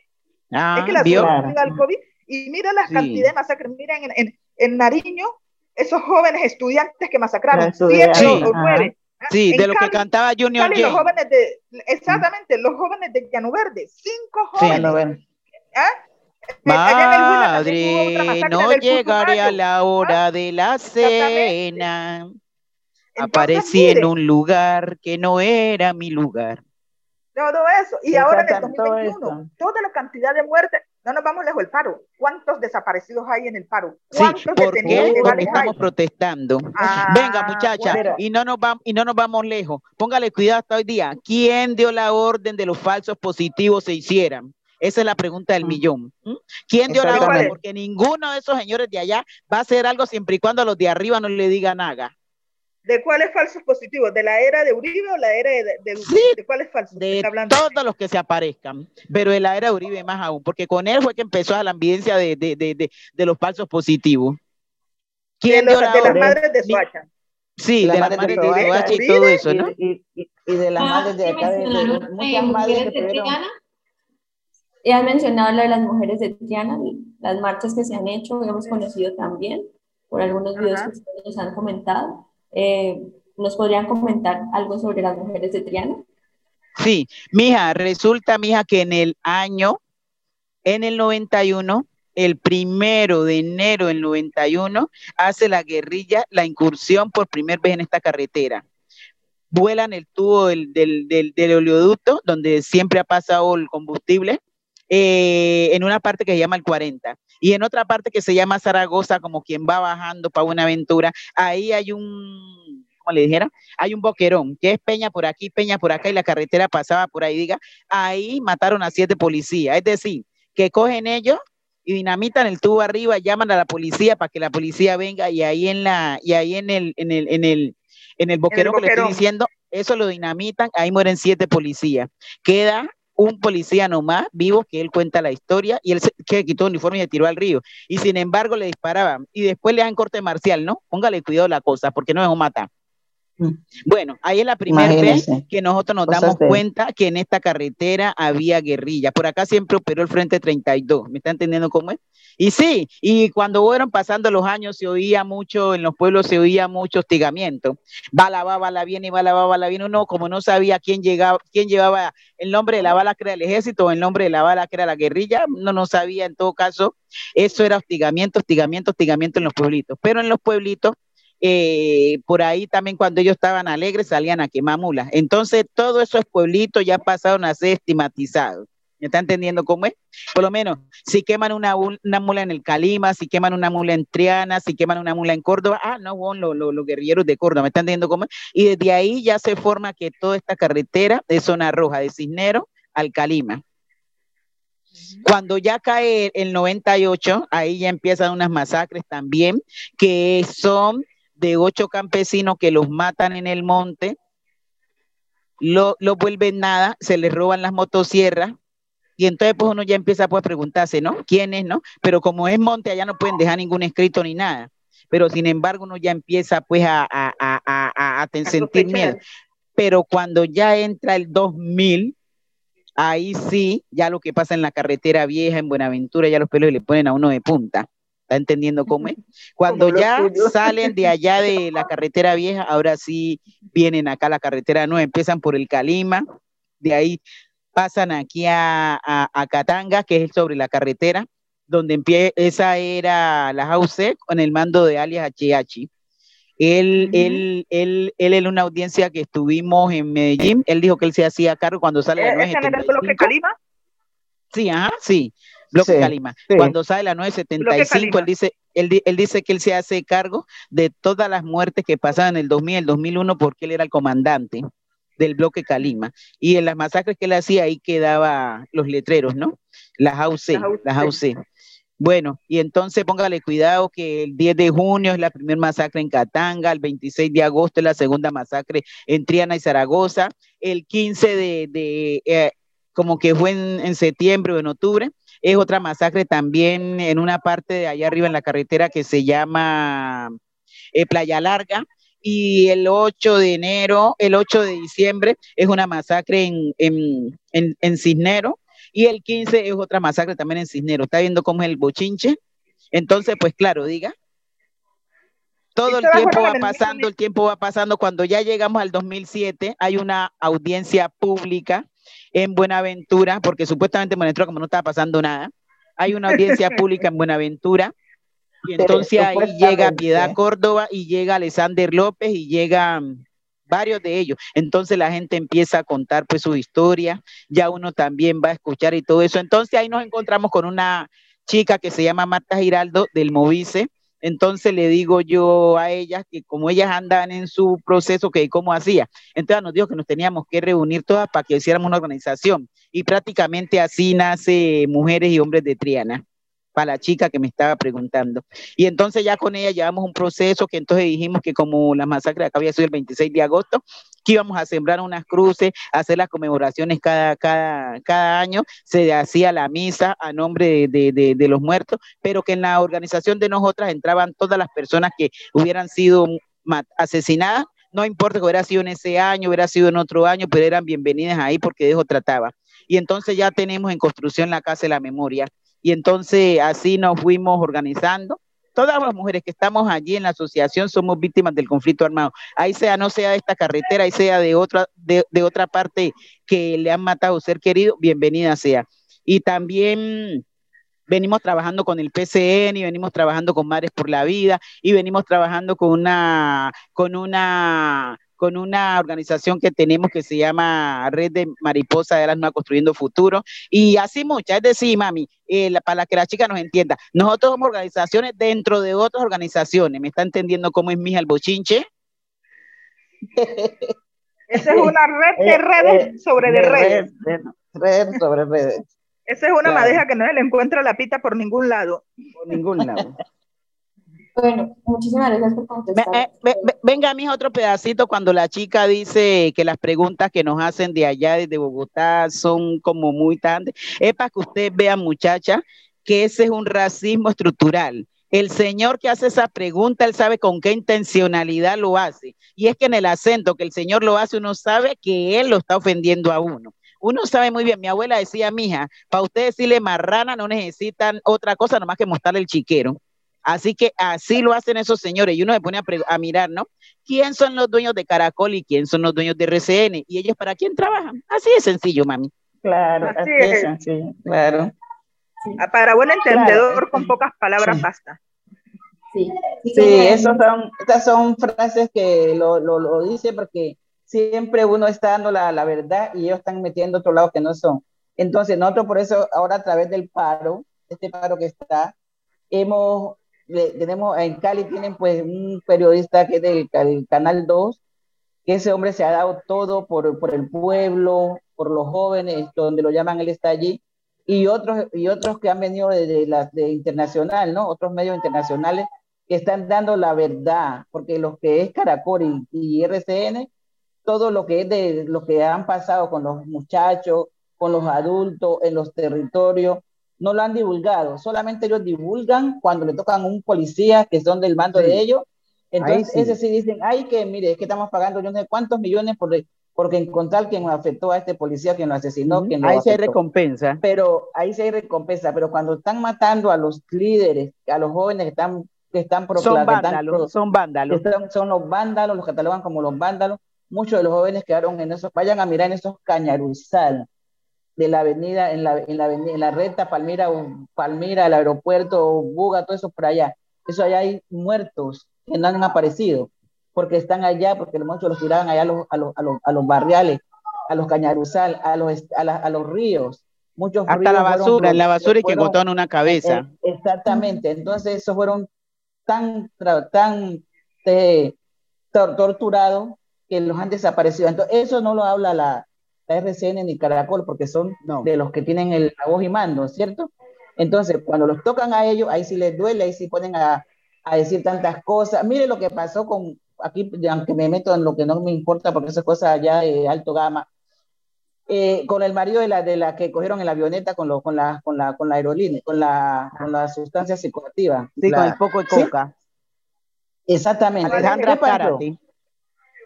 Ah, es que la ¿vio? subversión le da el COVID, y mira las Sí. cantidades de masacres, miren en, en, en Nariño, esos jóvenes estudiantes que masacraron, siete o- o nueve. ¿ah? Sí, En de lo que Cali, cantaba Junior Cali, los jóvenes de, exactamente, los jóvenes de Llano Verde, cinco Sí, jóvenes. ¿Ah? Eh, Madre, no del llegaré a Putumayo. la hora de la cena. Entonces, Aparecí en un lugar que no era mi lugar. Todo eso. Y ahora en el Exactamente, todo 2021, eso. toda la cantidad de muertes, no nos vamos lejos el paro. ¿Cuántos desaparecidos hay en el paro? Sí, ¿Cuántos ¿por detenidos qué? Porque hay? estamos protestando. Ah, Venga, muchacha, bueno. y no nos vamos y no nos vamos lejos. Póngale cuidado hasta hoy día. ¿Quién dio la orden de los falsos positivos se hicieran? Esa es la pregunta del Mm. millón. ¿Quién dio la orden? Porque ninguno de esos señores de allá va a hacer algo siempre y cuando los de arriba no le digan nada. ¿De cuáles falsos positivos? ¿De la era de Uribe o la era de, de, Sí, de cuáles falsos? de todos los que se aparezcan, pero de la era de Uribe más aún, porque con él fue que empezó a la evidencia de, de, de, de, de los falsos positivos. De, ¿Quién los- dio la de las madres de Soacha. Sí, de las madres de de Soacha, Soacha y todo eso, ¿no? Y, y, y de las madres de acá, de, de- muchas madres que de tuvieron. Triana. Y han mencionado lo de las mujeres de Triana, las marchas que se han hecho, hemos conocido también por algunos videos Ajá. que ustedes nos han comentado. Eh, ¿Nos podrían comentar algo sobre las mujeres de Triana? Sí, mija, resulta, mija, que en el año, en el 91, el primero de enero del 91, hace la guerrilla la incursión por primera vez en esta carretera. Vuelan el tubo del, del, del, del oleoducto, donde siempre ha pasado el combustible, eh, en una parte que se llama el 40 y en otra parte que se llama Zaragoza, como quien va bajando para Buenaventura, ahí hay un, ¿cómo le dijera? Hay un boquerón, que es Peña por aquí, Peña por acá, y la carretera pasaba por ahí, diga, ahí mataron a siete policías, es decir, que cogen ellos y dinamitan el tubo arriba, llaman a la policía para que la policía venga y ahí en la, y ahí en el, en el, en el, en el boquerón que le estoy boquerón. diciendo, eso lo dinamitan, ahí mueren siete policías. Queda un policía nomás vivo que él cuenta la historia y él se que quitó el uniforme y se tiró al río. Y sin embargo le disparaban y después le dan corte marcial, ¿no? Póngale cuidado la cosa porque no es un mata. Bueno, ahí es la primera vez que nosotros nos damos de- cuenta que en esta carretera había guerrilla. Por acá siempre operó el Frente 32. ¿Me está entendiendo cómo es? Y sí, y cuando fueron pasando los años se oía mucho, en los pueblos se oía mucho hostigamiento. Bala va, bala viene, bala va, bala viene. Uno como no sabía quién llegaba, quién llevaba el nombre de la bala que era el ejército o el nombre de la bala que era la guerrilla, no no sabía en todo caso. Eso era hostigamiento, hostigamiento, hostigamiento en los pueblitos. Pero en los pueblitos eh, por ahí también cuando ellos estaban alegres salían a quemar mulas. Entonces, todos esos pueblitos ya pasaron a ser estigmatizados. ¿Me está entendiendo cómo es? Por lo menos, si queman una, una mula en el Calima, si queman una mula en Triana, si queman una mula en Córdoba, ah, no, los, los, los guerrilleros de Córdoba, ¿me están entendiendo cómo es? Y desde ahí ya se forma que toda esta carretera de zona roja, de Cisnero al Calima. Cuando ya cae el 98, ahí ya empiezan unas masacres también, que son de ocho campesinos que los matan en el monte, lo, lo vuelven nada, se les roban las motosierras, y entonces pues uno ya empieza pues, a preguntarse, ¿no? ¿Quién es, no? Pero como es monte, allá no pueden dejar ningún escrito ni nada. Pero sin embargo uno ya empieza pues a, a, a, a sentir miedo. Pero cuando ya entra el 2000, ahí sí, ya lo que pasa en la carretera vieja, en Buenaventura, ya los pelos le ponen a uno de punta. ¿Está entendiendo cómo es? Cuando ya salen de allá de la carretera vieja, ahora sí vienen acá a la carretera nueva, empiezan por el Calima, de ahí pasan aquí a, a, Catanga, que es sobre la carretera, donde empieza, esa era la house con el mando de alias HH. Él, él, él, él, en una audiencia que estuvimos en Medellín, él dijo que él se hacía cargo cuando sale la 975. ¿Es Calima? Sí, ajá, sí, Bloque Calima. Cuando sale la 975, él dice, él, él, dice que él se hace cargo de todas las muertes que pasaban en el 2000, el 2001, porque él era el comandante del bloque Calima. Y en las masacres que él hacía, ahí quedaba los letreros, ¿no? Las AUC, las AUC. Bueno, y entonces póngale cuidado que el 10 de junio es la primera masacre en Catanga, el 26 de agosto es la segunda masacre en Triana y Zaragoza, el 15 de, eh, como que fue en, septiembre o en octubre, es otra masacre también en una parte de allá arriba en la carretera que se llama eh, Playa Larga, y el 8 de enero, el 8 de diciembre es una masacre en, en, en, en Cisnero y el 15 es otra masacre también en Cisnero. ¿Está viendo cómo es el bochinche? Entonces, pues claro, diga. Todo el tiempo va pasando, el tiempo va pasando. Cuando ya llegamos al 2007, hay una audiencia pública en Buenaventura, porque supuestamente en Buenaventura, como no estaba pasando nada, hay una audiencia pública en Buenaventura y entonces ahí llega Piedad Córdoba y llega Alexander López y llega varios de ellos. Entonces la gente empieza a contar pues su historia, ya uno también va a escuchar y todo eso. Entonces ahí nos encontramos con una chica que se llama Marta Giraldo del Movice. Entonces le digo yo a ellas que como ellas andan en su proceso, que cómo hacía. Entonces nos dijo que nos teníamos que reunir todas para que hiciéramos una organización. Y prácticamente así nace Mujeres y Hombres de Triana para la chica que me estaba preguntando. Y entonces ya con ella llevamos un proceso que entonces dijimos que como la masacre acá había sido el 26 de agosto, que íbamos a sembrar unas cruces, hacer las conmemoraciones cada, año, se hacía la misa a nombre de los muertos, pero que en la organización de nosotras entraban todas las personas que hubieran sido asesinadas no importa que hubiera sido en ese año, hubiera sido en otro año, pero eran bienvenidas ahí porque de eso trataba. Y entonces ya tenemos en construcción la Casa de la Memoria, y entonces así nos fuimos organizando. Todas las mujeres que estamos allí en la asociación somos víctimas del conflicto armado. Ahí sea no sea de esta carretera, ahí sea de otra, de, de otra parte que le han matado ser querido, bienvenida sea. Y también venimos trabajando con el PCN y venimos trabajando con Madres por la Vida y venimos trabajando con una, con una con una organización que tenemos que se llama Red de Mariposa de las Nuevas Construyendo Futuro. Y así muchas, es decir, mami, eh, para que la chica nos entienda, nosotros somos organizaciones dentro de otras organizaciones. ¿Me está entendiendo cómo es mija el bochinche? Esa es una red de eh, redes eh, sobre de, redes. Red, sobre redes. Esa es una madeja que no se le encuentra la pita por ningún lado. Por ningún lado. Bueno, muchísimas gracias por contestar. venga, mi otro pedacito cuando la chica dice que las preguntas que nos hacen de allá, desde Bogotá, son como muy tantas. Es para que usted vea, muchacha, que ese es un racismo estructural. El señor que hace esa pregunta, él sabe con qué intencionalidad lo hace. Y es que en el acento que el señor lo hace, uno sabe que él lo está ofendiendo a uno. Uno sabe muy bien, mi abuela decía, mija, para usted decirle marrana no necesitan otra cosa nomás que mostrarle el chiquero. Así que así lo hacen esos señores. Y uno se pone a, mirar, ¿no? ¿Quién son los dueños de Caracol y quién son los dueños de RCN? ¿Y ellos para quién trabajan? Así de sencillo, mami. Claro, así, es. sencillo, claro. Ah, para buen entendedor, con pocas palabras basta. Sí, sí, esos son, estas son frases que lo, lo, lo, dice porque siempre uno está dando la, la verdad y ellos están metiendo otro lado que no son. Entonces, nosotros por eso ahora a través del paro, este paro que está, hemos tenemos en Cali tienen pues un periodista que es del, Canal 2, que ese hombre se ha dado todo por, por el pueblo, por los jóvenes, donde lo llaman, él está allí, y otros, y otros que han venido de, la, de internacional, ¿no? Otros medios internacionales que están dando la verdad, porque los que es Caracol y, RCN, todo lo que es de lo que han pasado con los muchachos, con los adultos en los territorios, no lo han divulgado, solamente ellos divulgan cuando le tocan a un policía que son del mando de ellos, entonces sí. ese sí dicen, ay que mire, es que estamos pagando yo no sé cuántos millones por, porque encontrar quien afectó a este policía, quien lo asesinó, quien lo Ahí se hay recompensa. Pero ahí se hay recompensa, pero cuando están matando a los líderes, a los jóvenes que están que están son vándalos, son vándalos. son los vándalos, los catalogan como los vándalos. Muchos de los jóvenes quedaron en esos, vayan a mirar en esos cañaruzal de la avenida, en la, en la, en la recta Palmira, Palmira, el aeropuerto, Buga, todo eso por allá. Eso allá hay muertos que no han aparecido porque están allá, porque muchos los tiraban allá a los, a los, a los, a los barriales, a los cañaruzal, a los, a, la, a los ríos. Muchos Hasta ríos la basura, fueron, en la basura y que encontraron una cabeza. eh, exactamente, entonces esos fueron tan, tan eh, tor- torturados que los han desaparecido. Entonces, eso no lo habla la, la RCN ni Caracol, porque son No. de los que tienen el, la voz y mando, ¿cierto? Entonces, cuando los tocan a ellos, ahí sí les duele, ahí sí ponen a, a decir tantas cosas. Mire lo que pasó con, aquí, aunque me meto en lo que no me importa, porque esas cosas ya de alto gama, eh, con el marido de la, de la que cogieron en la avioneta con, lo, con, la, con, la, con la aerolínea, con la, con la sustancia psicoactiva. Sí, La- con el poco de ¿sí? coca. Exactamente. Alejandra ¿Qué pasó? Karate.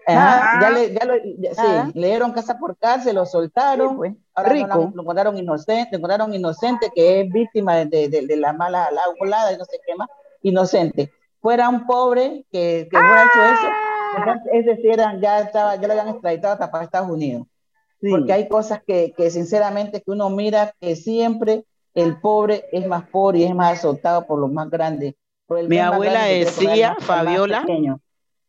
Ajá, Ah. ya le, ya lo, ya- sí, Ah. le dieron casa por cárcel, lo soltaron. Sí, pues. Ahora no Rico. lo, lo encontraron inocente, lo encontraron inocente, que es víctima de, de, de- la mala la volada y no sé qué más, inocente. Fuera un pobre que, que hubiera hecho eso, entonces, es decir, eran- ya, estaba, ya lo habían extraditado hasta para Estados Unidos. Sí. Porque hay cosas que, que sinceramente que uno mira que siempre el pobre es más pobre y es más azotado por los más grandes. Mi abuela grande decía, Fabiola.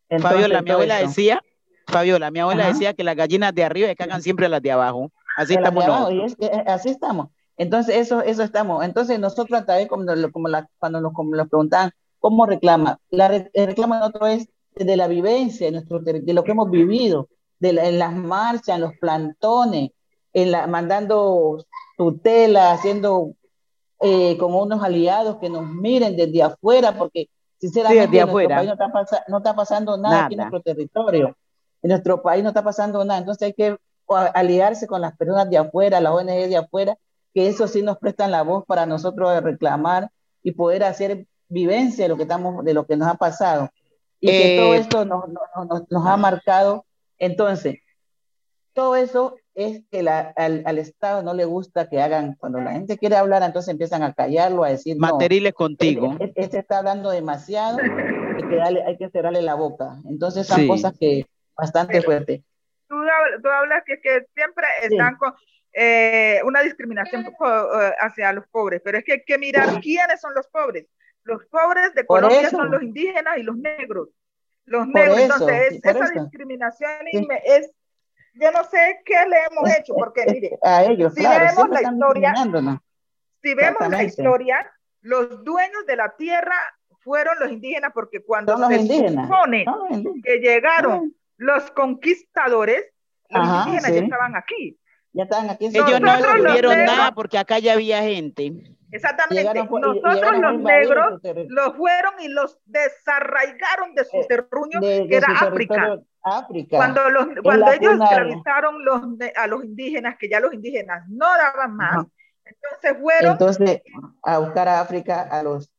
Entonces, Fabiola, mi abuela eso. decía, Fabiola, mi abuela Ajá. decía que las gallinas de arriba cagan siempre a las de abajo. Así de estamos de abajo, nosotros. y es- eh, así estamos. Entonces, eso, eso estamos. Entonces, nosotros a través, como, lo- como la- cuando nos, como nos preguntaban, ¿cómo reclama? La re- el reclamo de nosotros es de la vivencia, de, nuestro, ter- de lo que hemos vivido, de la- en las marchas, en los plantones, en la, mandando tutela, haciendo eh, como unos aliados que nos miren desde afuera, porque sinceramente desde en nuestro país no está, pasa- no está pasando nada, aquí en nuestro territorio. En nuestro país no está pasando nada. Entonces hay que aliarse con las personas de afuera, las ONG de afuera, que eso sí nos prestan la voz para nosotros reclamar y poder hacer vivencia de lo que estamos, de lo que nos ha pasado. Y que Eh, todo esto nos, nos- nos- nos ha marcado. Entonces, todo eso es que la- al, al Estado no le gusta que hagan, cuando la gente quiere hablar, entonces empiezan a callarlo, a decir, no, Materiles contigo. este, este está hablando demasiado, hay que, darle- hay que cerrarle la boca. Entonces son Sí. cosas que bastante fuertes. tú, hab- tú hablas que, que siempre están con eh, una discriminación eh, hacia los pobres, pero es que hay que mirar quiénes son los pobres. Los pobres de Por Colombia eso. son los indígenas y los negros. Los Por negros. eso, Entonces, sí, es- esa eso. discriminación Sí. es, yo no sé qué le hemos hecho, porque mire, a ellos, si claro, vemos la historia, si vemos la historia, los dueños de la tierra fueron los indígenas, porque cuando se indígenas. supone los que llegaron los conquistadores, los Ajá, indígenas sí. ya estaban aquí. Ya están aquí. Ellos no Nosotros descubrieron negros- nada porque acá ya había gente. Exactamente. Llegaron Nosotros llegaron los negros los fueron y los desarraigaron de su Eh, terruño, de- de que era su África. África. Cuando, los, cuando ellos esclavizaron los, a los indígenas, que ya los indígenas no daban más, Ajá. entonces fueron Entonces, a buscar a África a los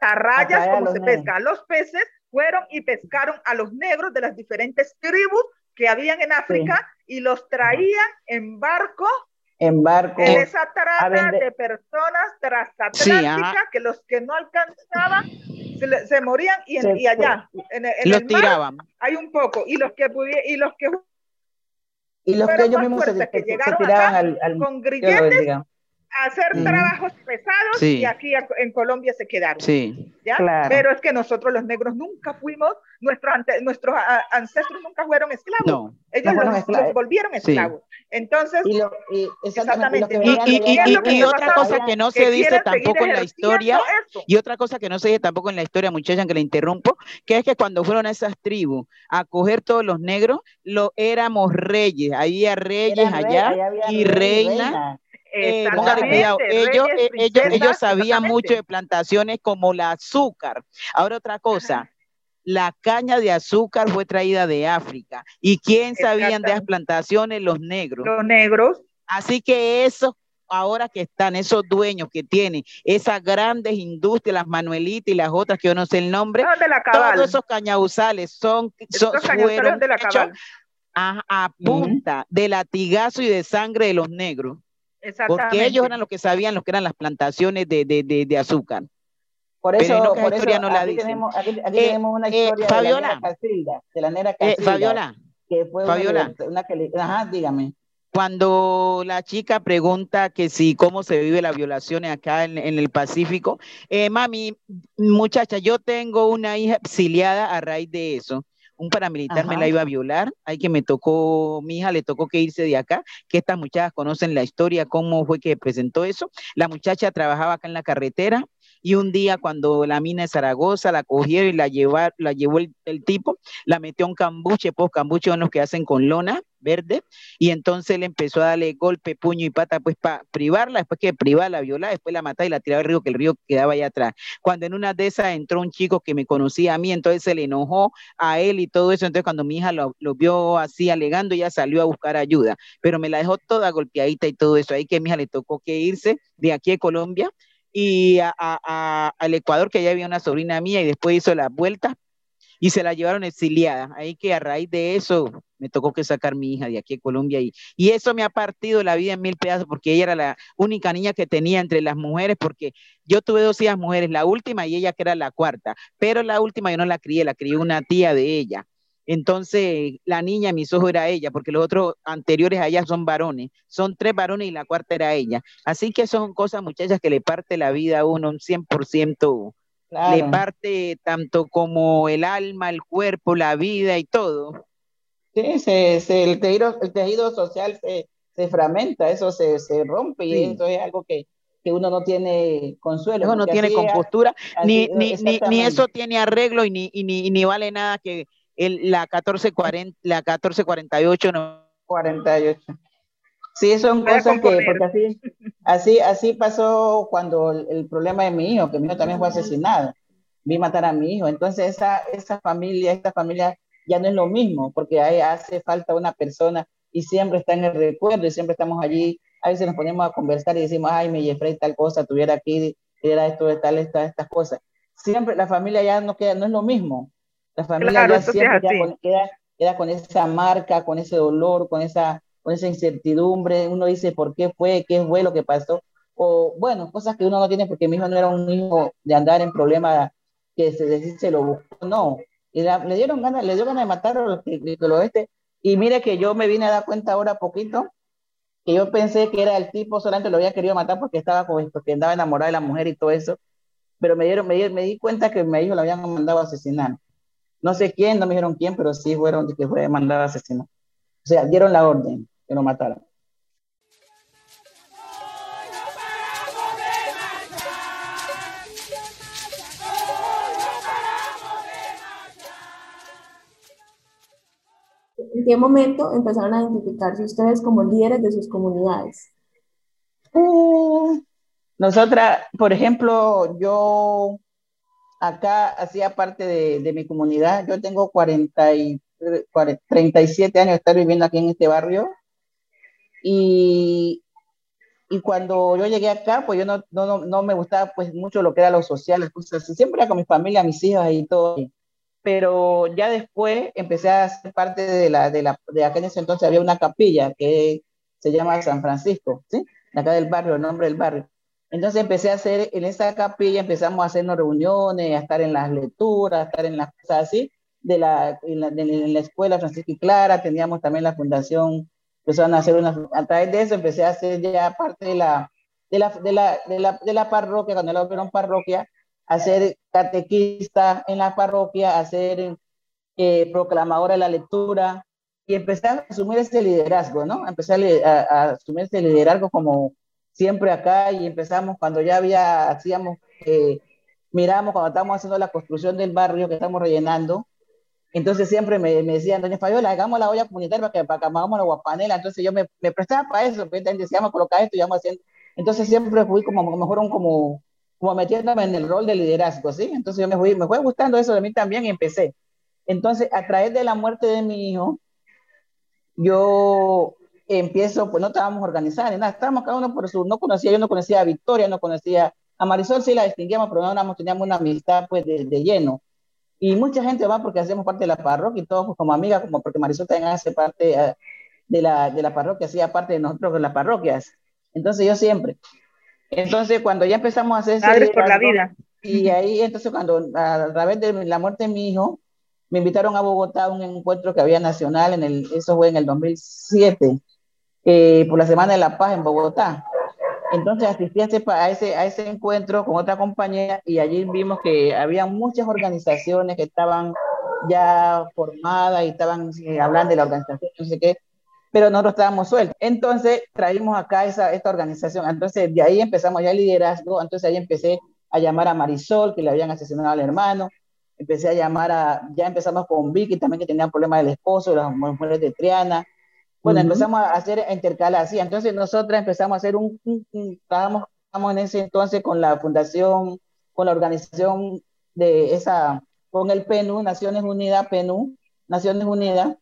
a rayas atraer a como los se negros. pesca a los peces, fueron y pescaron a los negros de las diferentes tribus que habían en África y los traían en barco en barco. en esa trata de personas transatlánticas Sí, que los que no alcanzaban se, le- se morían y, en- Se- y allá en, el- en Los el mar tiraban. hay un poco. Y los que pudi- y los que y los que ellos mismos se, que se- tiraban acá al, al con grilletes hacer Ujú. trabajos pesados Sí. y aquí a- en Colombia se quedaron Sí. ¿ya? Claro. pero es que nosotros los negros nunca fuimos nuestros ante- nuestros a- ancestros nunca fueron esclavos No. ellos No fueron los, esclavos. los volvieron Sí. esclavos entonces Y, lo, y exactamente, Exactamente. Y, y- de y- allá- ¿Qué es lo que y- y está otra cosa que no que se dice tampoco en la historia, eso. y otra cosa que no se dice tampoco en la historia, muchachas, que le interrumpo, que es que cuando fueron a esas tribus a coger todos los negros, lo éramos reyes, había reyes eran rey- allá allá había y rey reinas. reina. Eh, póngale cuidado, ellos, eh, ellos, ellos sabían mucho de plantaciones como el azúcar. Ahora otra cosa, la caña de azúcar fue traída de África. ¿Y quién sabían de las plantaciones? Los negros. Los negros. Así que eso ahora que están esos dueños que tienen esas grandes industrias, las Manuelitas y las otras que yo no sé el nombre, todos esos cañauzales son, son fueron de la a, punta de latigazo y de sangre de los negros. Porque ellos eran los que sabían lo que eran las plantaciones de, de, de, azúcar. Por eso, por eso no la aquí, tenemos, aquí, eh, tenemos, una eh, historia Fabiola, de la nera Casilda, de la nera eh, Casilda, Fabiola, que fue Fabiola, una, que ajá, dígame. Cuando la chica pregunta que si cómo se vive la violación acá en, en el Pacífico, mami, muchacha, yo tengo una hija exiliada a raíz de eso un paramilitar me la iba a violar, hay que me tocó, mi hija le tocó que irse de acá, que estas muchachas conocen la historia, cómo fue que presentó eso. La muchacha trabajaba acá en la carretera, y un día cuando la mina de Zaragoza la cogieron y la, llevar, la llevó el, tipo, la metió en cambuche, pues cambuche son los que hacen con lona verde, y entonces él empezó a darle golpe, puño y pata, pues para privarla, después que privar la viola, después la mataba y la tiraba al río, que el río quedaba allá atrás. Cuando en una de esas entró un chico que me conocía a mí, entonces se le enojó a él y todo eso, entonces cuando mi hija lo, vio así alegando, ella salió a buscar ayuda, pero me la dejó toda golpeadita y todo eso, ahí que mi hija le tocó que irse de aquí a Colombia, y al Ecuador, que ya había una sobrina mía y después hizo la vuelta y se la llevaron exiliada. Ahí que a raíz de eso me tocó que sacar mi hija de aquí a Colombia y, y eso me ha partido la vida en mil pedazos porque ella era la única niña que tenía entre las mujeres porque yo tuve dos hijas mujeres, la última y ella que era la cuarta, pero la última yo no la crié, la crié una tía de ella. Entonces, la niña, mis ojos era ella, porque los otros anteriores a ella son varones. Son tres varones y la cuarta era ella. Así que son cosas, muchachas, que le parte la vida a uno un 100%. Le parte tanto como el alma, el cuerpo, la vida y todo. Sí, se, el, tejido, el tejido social se, se fragmenta, eso se, se rompe y eso es algo que, que uno no tiene consuelo. Eso no tiene compostura, ni, ni, ni, ni, eso tiene arreglo y ni, ni, ni vale nada que el, la 1440, la 1448 no. 48. Sí, son cosas que, porque así, así, así pasó cuando el, problema de mi hijo, que mi hijo también fue asesinado. Vi matar a mi hijo. Entonces, esa, esa familia, esta familia ya no es lo mismo, porque ahí hace falta una persona y siempre está en el recuerdo y siempre estamos allí. A veces nos ponemos a conversar y decimos, ay, me Jeffrey tal cosa, tuviera aquí, era esto, de tal, estas, estas cosas. Siempre la familia ya no queda, no es lo mismo. La familia ya siempre queda, con esa marca, con ese dolor, con esa, con esa incertidumbre. Uno dice, ¿por qué fue? ¿Qué fue lo que pasó? O, bueno, cosas que uno no tiene porque mi hijo no era un hijo de andar en problemas que se, se lo buscó, no. Y le dieron ganas, le dio ganas de matar a que, lo este. Y mire que yo me vine a dar cuenta ahora poquito que yo pensé que era el tipo, solamente lo había querido matar porque estaba con, porque andaba enamorado de la mujer y todo eso. Pero me dieron, me, me di cuenta que mi hijo lo habían mandado a asesinar. No sé quién, no me dijeron quién, pero sí fueron que fue mandado a asesinar. O sea, dieron la orden que lo mataran. ¿En qué momento empezaron a identificarse ustedes como líderes de sus comunidades? Uh, nosotras, por ejemplo, yo acá hacía parte de, mi comunidad. Yo tengo 40 y, 37 años de estar viviendo aquí en este barrio. Y, y cuando yo llegué acá, pues yo no, no, no, me gustaba pues mucho lo que era lo social, cosas Siempre era con mi familia, mis hijas y todo. Pero ya después empecé a ser parte de la, de la, de ese entonces había una capilla que se llama San Francisco, ¿sí? Acá del barrio, el nombre del barrio. Entonces empecé a hacer, en esa capilla empezamos a hacernos reuniones, a estar en las lecturas, a estar en las cosas así, de la, en, la, la escuela Francisco y Clara, teníamos también la fundación, empezaron a hacer una, a través de eso empecé a hacer ya parte de la, de la, de la, de la, de la parroquia, cuando la abrieron parroquia, hacer catequista en la parroquia, hacer eh, proclamadora de la lectura, y empecé a asumir ese liderazgo, ¿no? Empecé a, a asumir ese liderazgo como siempre acá y empezamos cuando ya había, hacíamos, eh, miramos cuando estábamos haciendo la construcción del barrio que estamos rellenando, Entonces siempre me, me decían, doña Fabiola, hagamos la olla comunitaria para que, para que hagamos la guapanela. Entonces yo me, me prestaba para eso, decíamos colocar esto y vamos haciendo. Entonces siempre fui como, mejor como, como metiéndome en el rol de liderazgo, ¿sí? Entonces yo me fui, me fue gustando eso de mí también y empecé. Entonces, a través de la muerte de mi hijo, yo empiezo, pues no estábamos organizados, nada, estábamos cada uno por su, no conocía, yo no conocía a Victoria, no conocía a Marisol, sí la distinguíamos, pero no teníamos una amistad pues de, de lleno. Y mucha gente va porque hacemos parte de la parroquia y todos pues, como amiga, como porque Marisol también hace parte eh, de la, de la parroquia, hacía parte de nosotros de las parroquias. Entonces yo siempre. Entonces cuando ya empezamos a hacer... Padres por la vida. Y ahí entonces cuando a través de la muerte de mi hijo, me invitaron a Bogotá a un encuentro que había nacional, en el, eso fue en el 2007, eh, por la Semana de la Paz en Bogotá. Entonces asistí a ese, a ese, encuentro con otra compañera y allí vimos que había muchas organizaciones que estaban ya formadas y estaban eh, hablando de la organización, no sé qué, pero nosotros estábamos sueltos. Entonces traímos acá esa, esta organización. Entonces de ahí empezamos ya el liderazgo. Entonces ahí empecé a llamar a Marisol, que le habían asesinado al hermano. Empecé a llamar a, ya empezamos con Vicky también, que tenía problemas del esposo, las mujeres de Triana bueno, empezamos a hacer intercalar así. Entonces nosotras empezamos a hacer un, estábamos, en ese entonces con la fundación, con la organización de esa, con el PNU, Naciones Unidas, PNU, Naciones Unidas,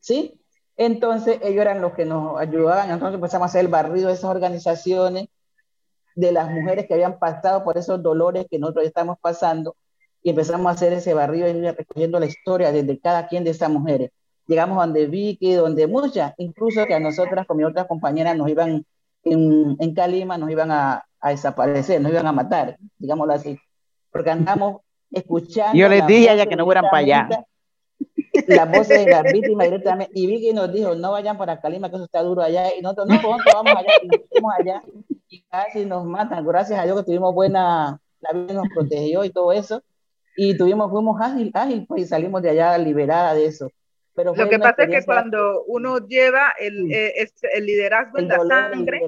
¿sí? Entonces ellos eran los que nos ayudaban, entonces empezamos a hacer el barrido de esas organizaciones, de las mujeres que habían pasado por esos dolores que nosotros estamos pasando, y empezamos a hacer ese barrido y recogiendo la historia desde cada quien de esas mujeres llegamos donde Vicky, donde muchas, incluso que a nosotras con mi otra compañera nos iban en, en Calima, nos iban a, a, desaparecer, nos iban a matar, digámoslo así, porque andamos escuchando. Yo les dije ya que no fueran para allá. Las voces de las víctimas directamente, y Vicky nos dijo, no vayan para Calima, que eso está duro allá, y nosotros, no, pues vamos allá, y nos fuimos allá, y casi nos matan, gracias a Dios que tuvimos buena, la vida nos protegió y todo eso, y tuvimos, fuimos ágil, ágil, pues, y salimos de allá liberada de eso lo que pasa es que cuando uno lleva el, eh, el liderazgo en la sangre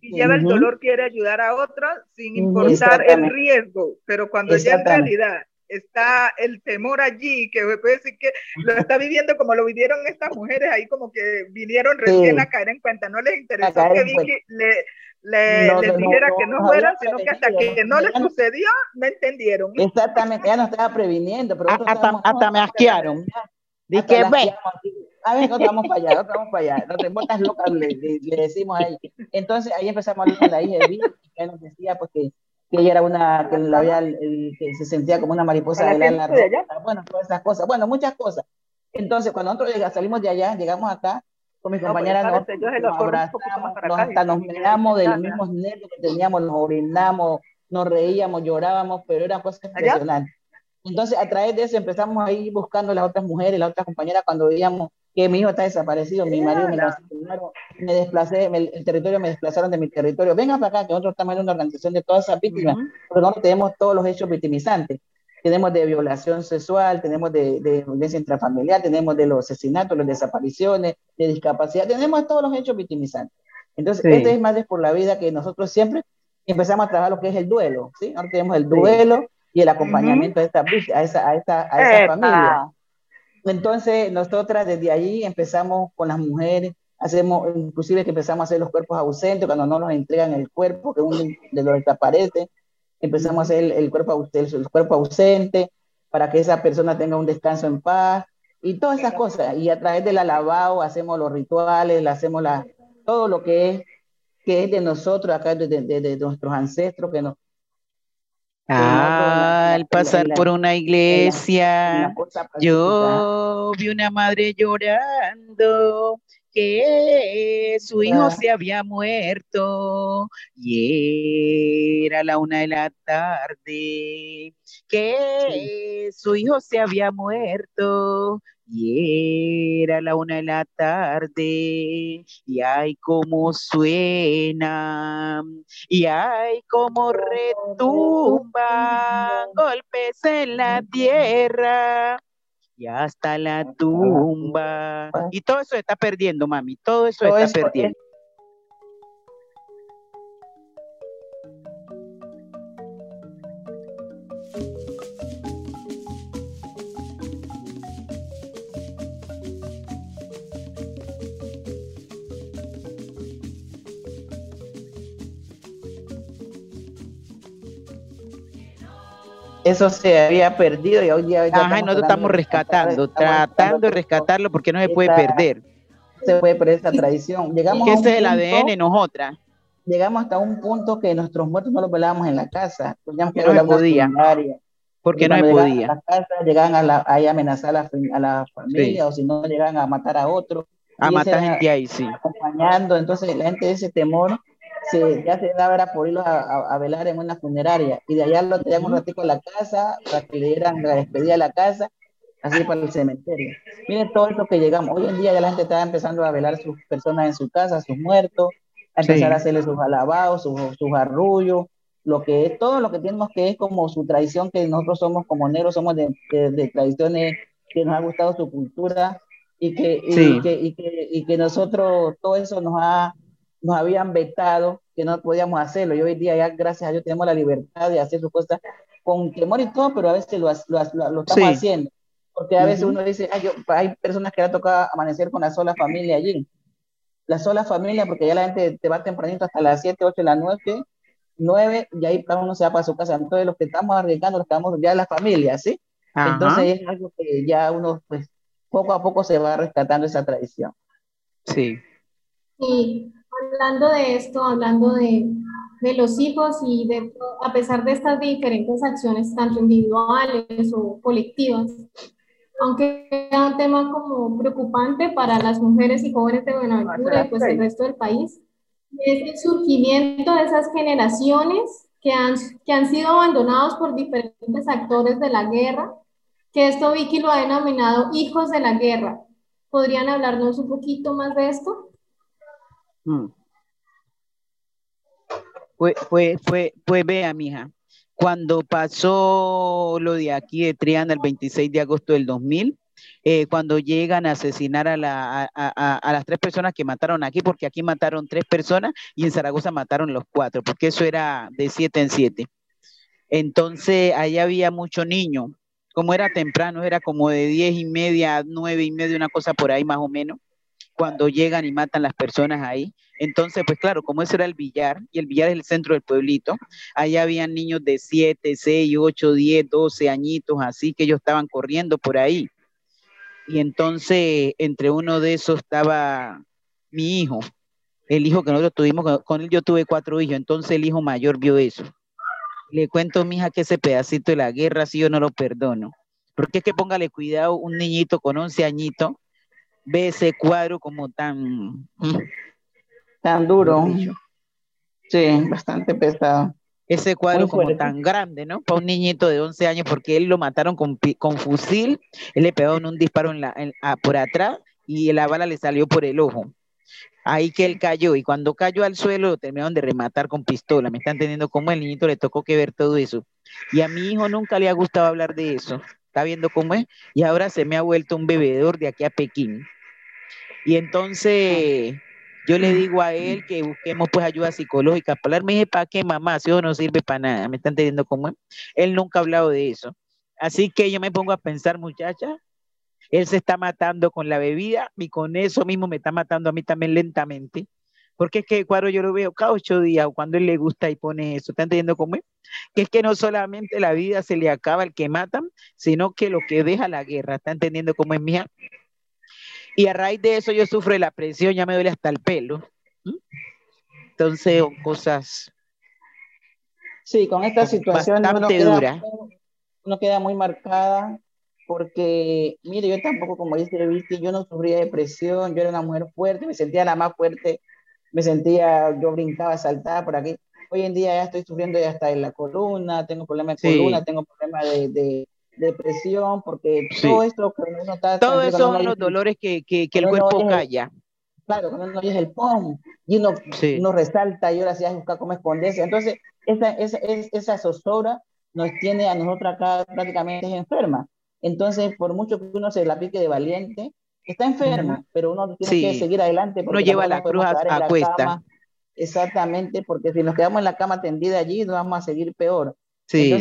y lleva el dolor, quiere ayudar a otros sin importar el riesgo, pero cuando ya en realidad está el temor allí, que puede decir que lo está viviendo como lo vivieron estas mujeres ahí, como que vinieron recién a caer en cuenta, no les interesó que Vicky le, le, les dijera que no fueran, sino que hasta que no les sucedió, no entendieron. Exactamente, ya nos estaba previniendo, pero hasta, hasta me asquearon. Dice, ve. A ver, nosotros vamos para allá, nosotros vamos para allá. Nosotros botas locas le, le, decimos ahí. Entonces ahí empezamos a hablar con la hija de Vicky, que nos decía pues, que, que ella era una, que, la había, que se sentía como una mariposa de la, la Bueno, todas esas cosas. Bueno, muchas cosas. Entonces, cuando nosotros salimos de allá, llegamos acá, con mis compañeras no, pues, nos, nos abrazamos, nos, hasta nos miramos de los mismos nervios que teníamos, nos orinamos, nos reíamos, llorábamos, pero era cosas impresionantes. Entonces, a través de eso empezamos a ir buscando las otras mujeres, las otras compañeras, cuando veíamos que mi hijo está desaparecido, mi marido me, me desplacé, el territorio me desplazaron de mi territorio. Venga para acá, que nosotros estamos en una organización de todas esas víctimas, pero nosotros tenemos todos los hechos victimizantes. Tenemos de violación sexual, tenemos de, de violencia intrafamiliar, tenemos de los asesinatos, las desapariciones, de discapacidad, tenemos todos los hechos victimizantes. Entonces, este es más de por la vida que nosotros siempre empezamos a trabajar lo que es el duelo, ¿sí? Ahora tenemos el duelo, y el acompañamiento de esta, a esa, a esta, a esa familia. Entonces, nosotras desde ahí empezamos con las mujeres, hacemos, inclusive que empezamos a hacer los cuerpos ausentes, cuando no nos entregan el cuerpo, que uno de los desaparece, empezamos a hacer el, cuerpo, el, cuerpo ausente para que esa persona tenga un descanso en paz y todas esas cosas. Y a través del alabao hacemos los rituales, hacemos la, todo lo que es, que es de nosotros, acá de, de, de nuestros ancestros, que nos, Ah, al pasar por una iglesia, yo vi una madre llorando que su hijo se había muerto y era la una de la tarde, que su hijo se había muerto y era la una de la tarde, y ay cómo suena, y ay cómo retumban golpes en la tierra y hasta la tumba. Y todo eso está perdiendo, mami, todo eso está perdiendo. Eso se había perdido y hoy día... Ya Ajá, nosotros estamos rescatando, tratando de rescatarlo porque no se puede perder. Se puede perder esta tradición. Llegamos que ese es el ADN nosotras. Llegamos hasta un punto que nuestros muertos no los velábamos en la casa. Pues ya no se podía. Porque no se podía. A la casa, llegaban a, la, a amenazar a la, a la familia o si no llegaban a matar a otro. A matar gente ahí, sí. Acompañando, entonces la gente de ese temor se, ya se daba era por irlos a, velar en una funeraria y de allá lo tenían un ratito en la casa para que le dieran la despedida a la casa, así para el cementerio. Miren todo eso que llegamos. Hoy en día ya la gente está empezando a velar sus personas en su casa, sus muertos, a empezar a hacerle sus alabados, sus, sus arrullos, lo que es todo lo que tenemos que es como su tradición, que nosotros somos como negros, somos de, de, tradiciones que nos ha gustado su cultura y que, y, que, y, que, y que nosotros todo eso nos ha nos habían vetado que no podíamos hacerlo y hoy día ya gracias a Dios tenemos la libertad de hacer sus cosas con temor y todo, pero a veces lo, lo, lo, estamos haciendo. Porque a veces uno dice, hay personas que le ha tocado amanecer con la sola familia allí. La sola familia, porque ya la gente te va tempranito hasta las 7, 8 de la noche, 9, y ahí cada uno se va para su casa. Entonces, los que estamos arriesgando, los que estamos ya en la familia, ¿sí? Entonces, es algo que ya uno, pues, poco a poco se va rescatando esa tradición. Sí. Sí, hablando de esto, hablando de, de los hijos y de, a pesar de estas diferentes acciones, tanto individuales o colectivas, aunque sea un tema como preocupante para las mujeres y jóvenes de Buenaventura y pues el resto del país, es el surgimiento de esas generaciones que han, que han sido abandonados por diferentes actores de la guerra, que esto Vicky lo ha denominado hijos de la guerra. ¿Podrían hablarnos un poquito más de esto? Pues, pues, pues, vea, mija, cuando pasó lo de aquí de Triana el 26 de agosto del 2000, eh, cuando llegan a asesinar a, a, las tres personas que mataron aquí, porque aquí mataron tres personas y en Zaragoza mataron los cuatro, porque eso era de siete en siete. Entonces, ahí había mucho niño, como era temprano, era como de diez y media, nueve y media, una cosa por ahí más o menos cuando llegan y matan las personas ahí. Entonces, pues claro, como eso era el billar, y el billar es el centro del pueblito, allá habían niños de 7, 6, 8, 10, 12 añitos, así que ellos estaban corriendo por ahí. Y entonces, entre uno de esos estaba mi hijo, el hijo que nosotros tuvimos, con él yo tuve cuatro hijos, entonces el hijo mayor vio eso. Le cuento, mija, que ese pedacito de la guerra, si yo no lo perdono. Porque es que póngale cuidado, un niñito con 11 añitos, ve ese cuadro como tan... Mm, tan duro. Sí, bastante pesado. Ese cuadro como tan grande, ¿no? Para un niñito de 11 años, porque él lo mataron con, con fusil, él le pegaron un disparo en la, por atrás y la bala le salió por el ojo. Ahí que él cayó y cuando cayó al suelo lo terminaron de rematar con pistola. ¿Me están entendiendo cómo el niñito le tocó que ver todo eso? Y a mi hijo nunca le ha gustado hablar de eso. ¿Está viendo cómo es? Y ahora se me ha vuelto un bebedor de aquí a Pekín. Y entonces yo le digo a él que busquemos pues ayuda psicológica. Para me dije, ¿para qué mamá? Si eso no sirve para nada. ¿Me están entendiendo cómo es? Él nunca ha hablado de eso. Así que yo me pongo a pensar, muchacha, él se está matando con la bebida y con eso mismo me está matando a mí también lentamente. Porque es que cuadro yo lo veo cada ocho días cuando él le gusta y pone eso. ¿Está entendiendo cómo es? Que es que no solamente la vida se le acaba al que matan, sino que lo que deja la guerra. ¿Está entendiendo cómo es, mía? Y a raíz de eso yo sufro la presión, ya me duele hasta el pelo. Entonces, cosas. Sí, con esta situación uno queda, uno queda muy marcada porque, mire, yo tampoco, como dice Vicky, yo no sufría depresión, yo era una mujer fuerte, me sentía la más fuerte, me sentía, yo brincaba, saltaba por aquí. Hoy en día ya estoy sufriendo ya hasta en la columna, tengo problemas de columna, tengo problemas de, depresión, porque todo esto que uno está... Todo eso son los dolores que, que, que el cuerpo calla. Claro, cuando uno oye el pom, y uno, uno resalta y ahora sí hay buscar cómo esconderse. Entonces, esa, esa, esa zozobra nos tiene a nosotros acá prácticamente enferma. Entonces, por mucho que uno se la pique de valiente, está enferma, pero uno tiene que seguir adelante. Uno lleva la cruz a, cuesta. Exactamente, porque si nos quedamos en la cama tendida allí, nos vamos a seguir peor. Sí.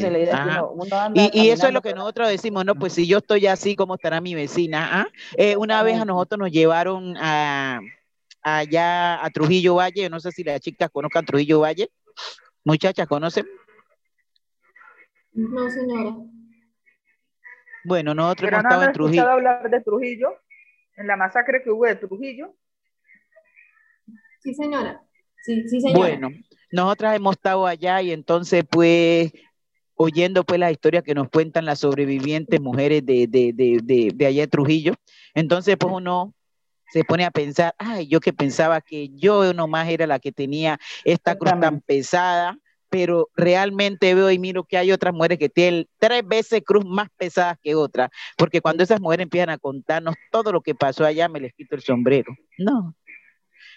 y, eso es lo que nosotros decimos, ¿no? Pues si yo estoy así, ¿cómo estará mi vecina? ¿Ah? Eh, una vez a nosotros nos llevaron a, allá a Trujillo Valle, no sé si las chicas conozcan Trujillo Valle. Muchachas, ¿conocen? No, señora. Bueno, nosotros Pero hemos no estado en Trujillo. hablar de Trujillo, en la masacre que hubo de Trujillo. Sí, señora. Sí, sí, señora. Bueno, nosotras hemos estado allá y entonces pues oyendo pues las historias que nos cuentan las sobrevivientes mujeres de, de, de, de, de allá de Trujillo, entonces pues uno se pone a pensar, ay, yo que pensaba que yo nomás era la que tenía esta cruz tan pesada, pero realmente veo y miro que hay otras mujeres que tienen tres veces cruz más pesadas que otras, porque cuando esas mujeres empiezan a contarnos todo lo que pasó allá, me les quito el sombrero. No.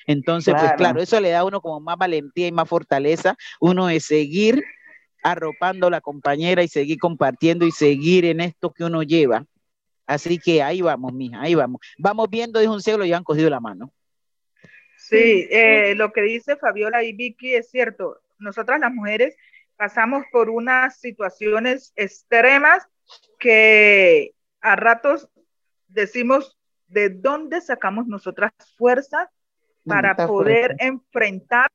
Entonces, pues Claro. eso le da a uno como más valentía y más fortaleza, uno de seguir arropando a la compañera y seguir compartiendo y seguir en esto que uno lleva. Así que ahí vamos, mija, ahí vamos. Vamos viendo, dijo un cielo, y han cogido la mano. Sí, eh, lo que dice Fabiola y Vicky es cierto. Nosotras las mujeres pasamos por unas situaciones extremas que a ratos decimos de dónde sacamos nosotras fuerzas para poder fuerza. enfrentar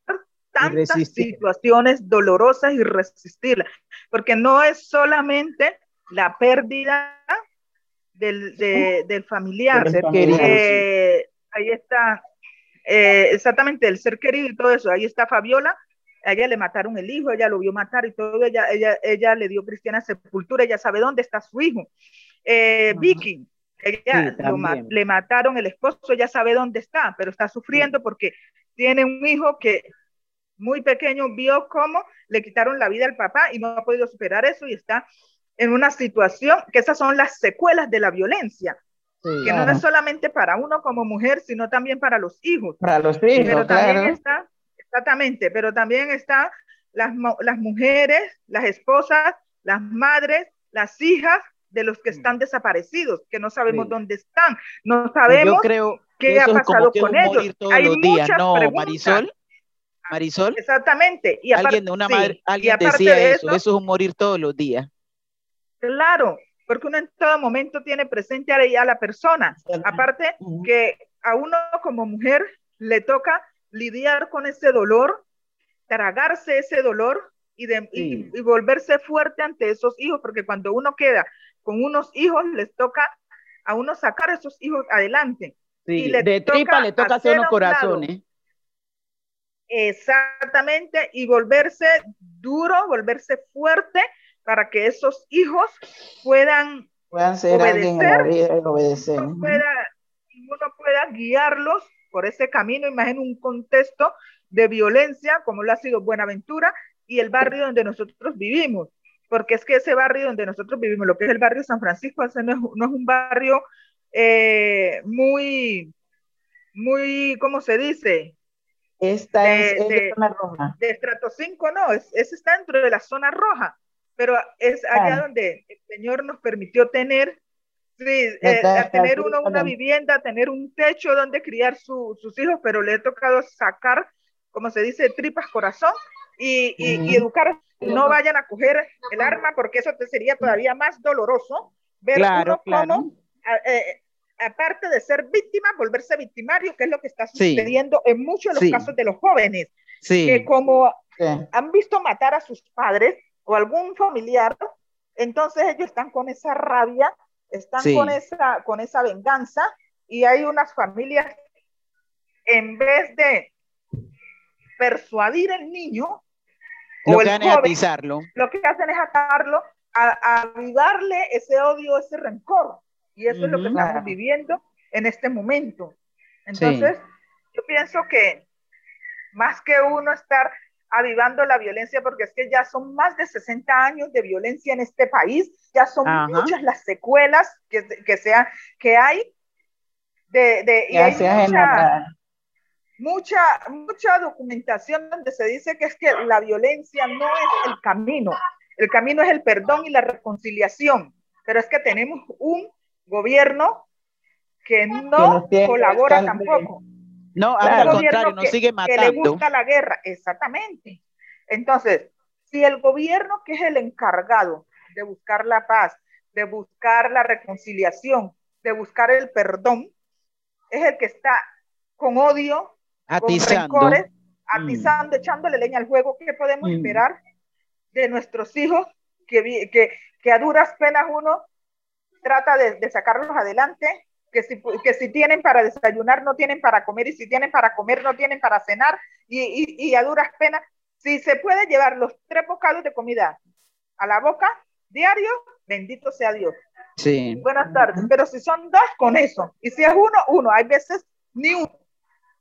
tantas situaciones dolorosas y resistirlas. Porque no es solamente la pérdida del, de- del familiar, ser querido. eh, ahí está, eh, exactamente, el ser querido y todo eso. Ahí está Fabiola, a ella le mataron el hijo, ella lo vio matar y todo, ella, ella, ella le dio cristiana sepultura, ella sabe dónde está su hijo. Eh. Vicky, ella Sí, ma- también. le mataron el esposo, ella sabe dónde está, pero está sufriendo porque tiene un hijo que muy pequeño vio cómo le quitaron la vida al papá y no ha podido superar eso y está en una situación que esas son las secuelas de la violencia Sí. que no Claro. es solamente para uno como mujer, sino también para los hijos. Para los Pero hijos, también claro. está, exactamente, pero también está las, las mujeres, las esposas, las madres, las hijas de los que están desaparecidos, que no sabemos Sí. dónde están, no Pues sabemos yo creo qué ha pasado con ellos. Hay los días, muchas ¿no, preguntas. Marisol? Marisol, Exactamente. Y aparte, alguien de una sí, madre, y alguien aparte decía de eso, eso es un morir todos los días. Claro, porque uno en todo momento tiene presente a la persona. Aparte que a uno como mujer le toca lidiar con ese dolor, tragarse ese dolor y, de, Sí. y, y volverse fuerte ante esos hijos, porque cuando uno queda con unos hijos, les toca a uno sacar a esos hijos adelante. Sí, Y le de tripa le toca hacer unos un corazones. Exactamente, y volverse duro, volverse fuerte para que esos hijos puedan Puedan ser alguien en la obedecer, vida y obedecer. uno pueda, uno pueda guiarlos por ese camino. Imagina un contexto de violencia como lo ha sido Buenaventura y el barrio donde nosotros vivimos. Porque es que ese barrio donde nosotros vivimos, lo que es el barrio San Francisco, no es, no es un barrio eh, muy, muy, ¿cómo se dice? Esta De- es, de de- zona roja. de estrato 5, no, es, es está dentro de la zona roja, pero es allá donde el Señor nos permitió tener, sí, eh, a tener uno una vivienda, tener un techo donde criar su- sus hijos, pero le he tocado sacar, como se dice, tripas corazón y, y- y Ujú. educar, no vayan a coger el arma porque eso te sería todavía más doloroso ver Claro, uno claro. cómo, eh, aparte de ser víctima, volverse victimario, que es lo que está Sí. sucediendo en muchos de los Sí. casos de los jóvenes Sí, que como Sí. han visto matar a sus padres o algún familiar, entonces ellos están con esa rabia, están Sí. con, esa, con esa venganza y hay unas familias, en vez de persuadir al niño lo o que es atizarlo. lo que hacen es atarlo, a, avivarle ese odio, ese rencor. Y eso es lo que estamos viviendo en este momento. Entonces, yo pienso que más que uno estar avivando la violencia, porque es que ya son más de 60 años de violencia en este país, ya son Ajá. muchas las secuelas que, que, sea, que hay, de, de, y hay mucha, mucha, mucha documentación donde se dice que es que la violencia no es el camino, el camino es el perdón y la reconciliación, pero es que tenemos un gobierno que no nos tiene colabora tampoco. No, al contrario, nos sigue que le matando. gusta la guerra, exactamente. Entonces, si el gobierno que es el encargado de buscar la paz, de buscar la reconciliación, de buscar el perdón, es el que está con odio, con Atizando. rencores, Mm. atizando, echándole leña al fuego, ¿qué podemos Mm. esperar de nuestros hijos que, que, que a duras penas uno trata de, de sacarlos adelante, que si, que si tienen para desayunar, no tienen para comer, y si tienen para comer, no tienen para cenar, y, y, y a duras penas, si se puede llevar los tres bocados de comida a la boca diario, bendito sea Dios. Sí. Buenas tardes. Pero si son dos, con eso. Y si es uno, uno. Hay veces ni uno.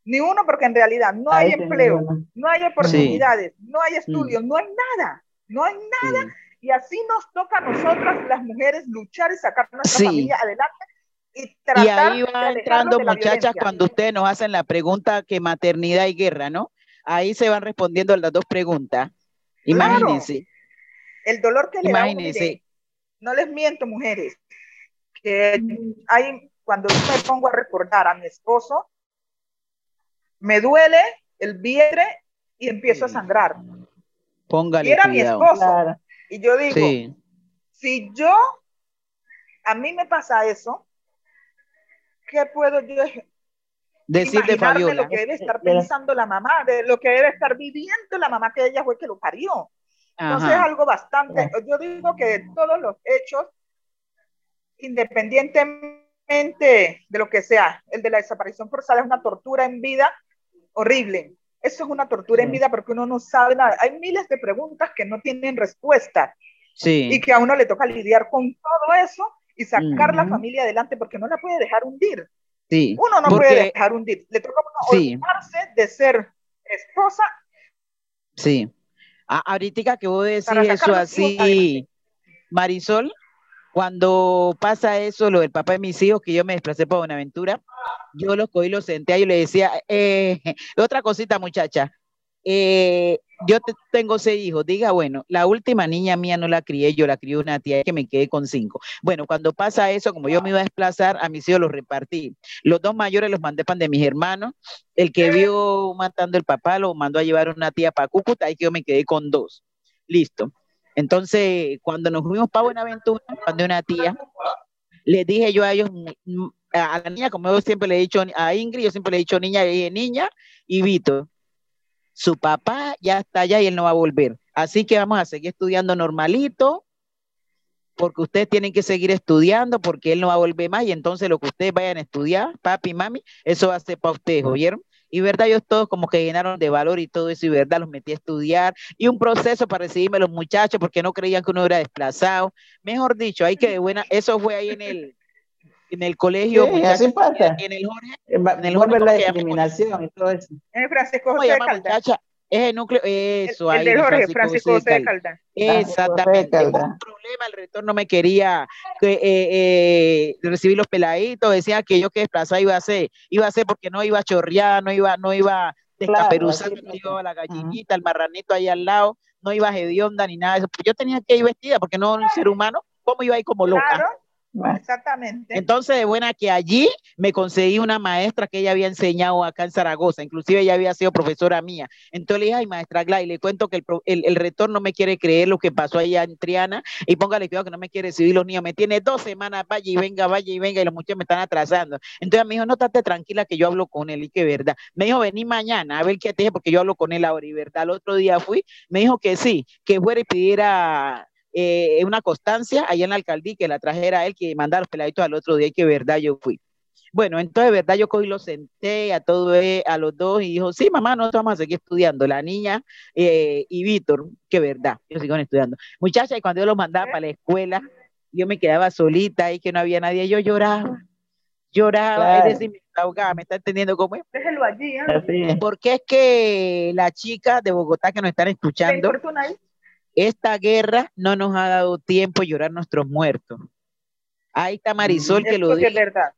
Ni uno porque en realidad no hay empleo, no hay oportunidades, no hay estudios, Mm. no hay nada. No hay nada. Y así nos toca a nosotras, las mujeres, luchar y sacar nuestra Sí. familia adelante y Y ahí de va alejarnos entrando, muchachas, cuando ustedes nos hacen la pregunta que maternidad y guerra, ¿no? Ahí se van respondiendo las dos preguntas. Claro. Imagínense, El dolor que le da imagínense. mire, no les miento, mujeres, que hay, cuando yo me pongo a recordar a mi esposo, me duele el vientre y empiezo a sangrar. Y Póngale era mi esposo. Claro. Y yo digo, Sí, si yo, a mí me pasa eso, ¿qué puedo yo decirle imaginarme Fabiola. lo que debe estar pensando la mamá, de lo que debe estar viviendo la mamá que ella fue que lo parió? Entonces es Ajá. algo bastante, yo digo que de todos los hechos, independientemente de lo que sea, el de la desaparición forzada es una tortura en vida horrible. Eso es una tortura en vida porque uno no sabe nada. Hay miles de preguntas que no tienen respuesta y Sí, que a uno le toca lidiar con todo eso y sacar la Ujú. familia adelante porque no la puede dejar hundir. sí. Uno no Porque- puede dejar hundir. Le toca uno Sí. olvidarse de ser esposa Sí. A- ahorita que vos decís eso así, Marisol, cuando pasa eso, lo del papá de mis hijos, que yo me desplacé para Buenaventura, yo los cogí, los senté y le decía, eh, otra cosita, muchacha, eh, yo te- tengo seis hijos, diga, bueno, la última niña mía no la crié, yo la crié una tía que me quedé con cinco. Bueno, cuando pasa eso, como yo me iba a desplazar, a mis hijos los repartí. Los dos mayores los mandé pan de mis hermanos, el que vio matando el papá lo mandó a llevar una tía para Cúcuta y que yo me quedé con dos. Listo. Entonces, cuando nos fuimos para Buenaventura, cuando una tía, les dije yo a ellos, a la niña, como yo siempre le he dicho a Ingrid, yo siempre le he dicho niña, le dije niña y Vito, su papá ya está allá y él no va a volver. Así que vamos a seguir estudiando normalito, porque ustedes tienen que seguir estudiando, porque él no va a volver más, y entonces lo que ustedes vayan a estudiar, papi, mami, eso va a ser para ustedes, ¿oyeron? Y verdad, ellos todos como que llenaron de valor y todo eso, y verdad, los metí a estudiar, y un proceso para recibirme los muchachos, porque no creían que uno era desplazado. Mejor dicho, hay que de buena, eso fue ahí en el, en el colegio, Sí, muchachos, en el Jorge, Eh, En el Jorge, la discriminación y todo eso. Eh, Francisco ¿cómo José se de? Es el núcleo, El, eso, el ahí, de de Jorge, Francisco José de Caldas. Caldas. Exactamente. Un problema, el rector no me quería que, eh, eh, recibir los peladitos, decía que yo que desplazada iba a ser, iba a ser porque no iba a chorrear, no iba, no iba descaperuzada, así no iba la gallinita, el marranito ahí al lado, no iba hedionda ni nada de eso. Pues Yo tenía que ir vestida porque no era un ser humano, ¿cómo iba a ir como loca? Claro, Bueno, exactamente. Entonces, de buena que allí me conseguí una maestra que ella había enseñado acá en Zaragoza, inclusive ella había sido profesora mía. Entonces le dije, ay, maestra Glay, le cuento que el, el, no me quiere creer lo que pasó allá en Triana y póngale cuidado que no me quiere recibir los niños. Me tiene dos semanas, vaya y venga, vaya y venga, y los muchachos me están atrasando. Entonces me dijo, no, estate tranquila que yo hablo con él y que verdad. Me dijo, vení mañana a ver qué te dije porque yo hablo con él ahora y verdad. El otro día fui, me dijo que sí, que fuera y pidiera eh, una constancia allá en la alcaldía y que la trajera él, que mandara los peladitos al otro día y que verdad yo fui. Bueno, entonces, verdad, yo cogí, lo senté a todo, eh, a los dos y dijo, sí, mamá, nosotros vamos a seguir estudiando, la niña eh, y Víctor, que verdad, ellos siguen estudiando. Muchacha, y cuando yo los mandaba para la escuela, yo me quedaba solita ahí, que no había nadie, yo lloraba, lloraba, Claro. es decir, me ahogaba, me está entendiendo cómo es. Déjelo allí. ¿eh? Porque es que las chicas de Bogotá que nos están ¿Le escuchando? Esta guerra no nos ha dado tiempo de llorar nuestros muertos. Ahí está Marisol que lo sí es diga verdad.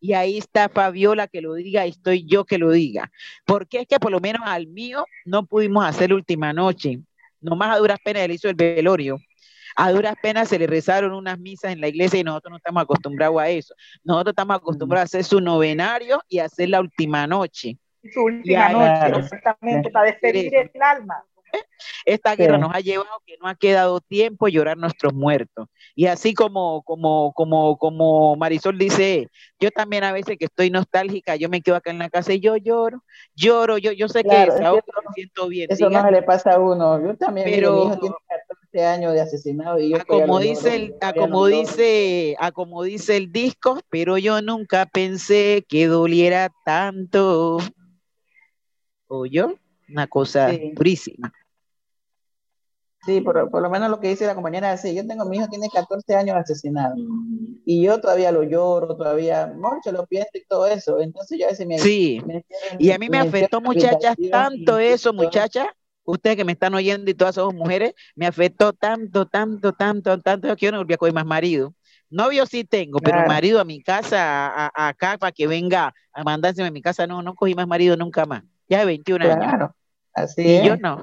y ahí está Fabiola que lo diga y estoy yo que lo diga. Porque es que por lo menos al mío no pudimos hacer la última noche. Nomás a duras penas él hizo el velorio. A duras penas se le rezaron unas misas en la iglesia y nosotros no estamos acostumbrados a eso. Nosotros estamos acostumbrados a hacer su novenario y a hacer la última noche. Su última noche, exactamente, para despedir el alma. Esta guerra Sí. nos ha llevado que no ha quedado tiempo llorar nuestros muertos. Y así como, como, como, como Marisol dice, yo también a veces que estoy nostálgica, yo me quedo acá en la casa y yo lloro, lloro, yo, yo sé Claro, que es desahogo, me siento bien. Eso no se le pasa a uno. Yo también, Pero- mi hijo tiene 14 14 años de asesinado y yo a como dice el, a como dice, a como dice el disco, pero yo nunca pensé que doliera tanto. ¿O yo? Una cosa purísima. Sí, por, por, lo menos lo que dice la compañera, así, yo tengo, mi hijo tiene 14 años asesinado, y yo todavía lo lloro, todavía, mucho lo pienso y todo eso, entonces yo a veces me... Sí, y a mí me, afectó, muchachas, tanto eso, muchachas, ustedes que me están oyendo y todas somos mujeres, me afectó tanto, tanto, tanto, tanto, que yo no volví a coger más marido. Novio sí tengo, pero marido a mi casa, acá, para que venga a mandarse a mi casa, no, no cogí más marido nunca más. Ya de 21 claro, años. Así y es. yo no.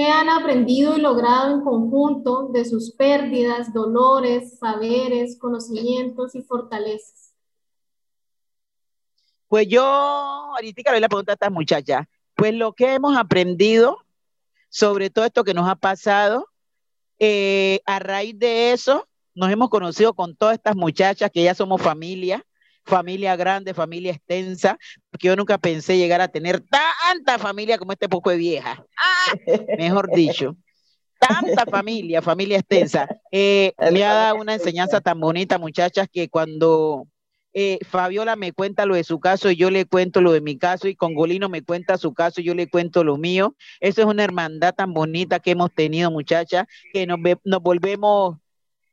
¿Qué han aprendido y logrado en conjunto de sus pérdidas, dolores, saberes, conocimientos y fortalezas? Pues yo, ahorita le voy a preguntar a esta muchacha, pues lo que hemos aprendido sobre todo esto que nos ha pasado, eh, a raíz de eso nos hemos conocido con todas estas muchachas que ya somos familia, familia grande, familia extensa, porque yo nunca pensé llegar a tener tanta familia como este poco de vieja. ¡Ah! Mejor dicho, tanta familia, familia extensa. Eh, me ha dado una enseñanza tan bonita, muchachas, que cuando eh, Fabiola me cuenta lo de su caso y yo le cuento lo de mi caso y Congolino me cuenta su caso y yo le cuento lo mío. Eso es una hermandad tan bonita que hemos tenido, muchachas, que nos, nos volvemos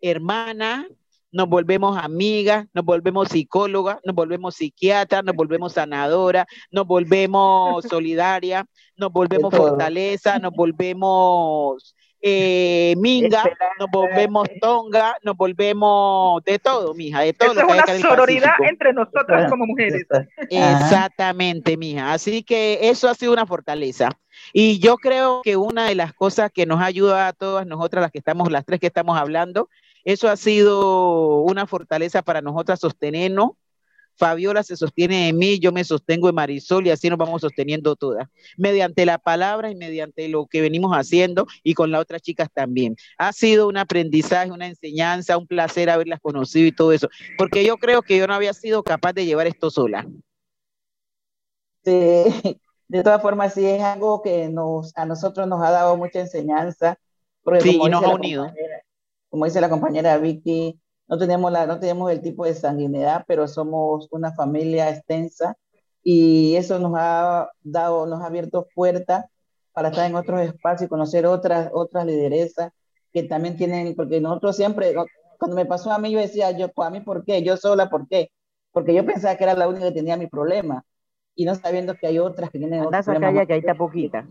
hermanas, nos volvemos amigas, nos volvemos psicólogas, nos volvemos psiquiatras, nos volvemos sanadoras, nos volvemos solidarias, nos volvemos fortaleza, nos volvemos eh, minga, nos volvemos tonga, nos volvemos de todo, mija, de todo. Eso lo es una sororidad entre nosotras como mujeres. Exactamente, mija. Así que eso ha sido una fortaleza. Y yo creo que una de las cosas que nos ayuda a todas nosotras, las que estamos, las tres que estamos hablando, eso ha sido una fortaleza para nosotras sostenernos. Fabiola se sostiene en mí, yo me sostengo en Marisol y así nos vamos sosteniendo todas, mediante la palabra y mediante lo que venimos haciendo y con las otras chicas también. Ha sido un aprendizaje, una enseñanza, un placer haberlas conocido y todo eso, porque yo creo que yo no había sido capaz de llevar esto sola. Sí, de todas formas sí es algo que nos, a nosotros nos ha dado mucha enseñanza. Porque sí, y nos ha unido como dice la compañera Vicky, no tenemos, la, no tenemos el tipo de sanguinidad, pero somos una familia extensa y eso nos ha dado, nos ha abierto puertas para estar en otros espacios y conocer otras, otras lideresas que también tienen, porque nosotros siempre, cuando me pasó a mí, yo decía, yo, pues a mí, ¿por qué? Yo sola, ¿por qué? Porque yo pensaba que era la única que tenía mi problema y no sabiendo que hay otras que tienen otros problemas. que ahí está poquita.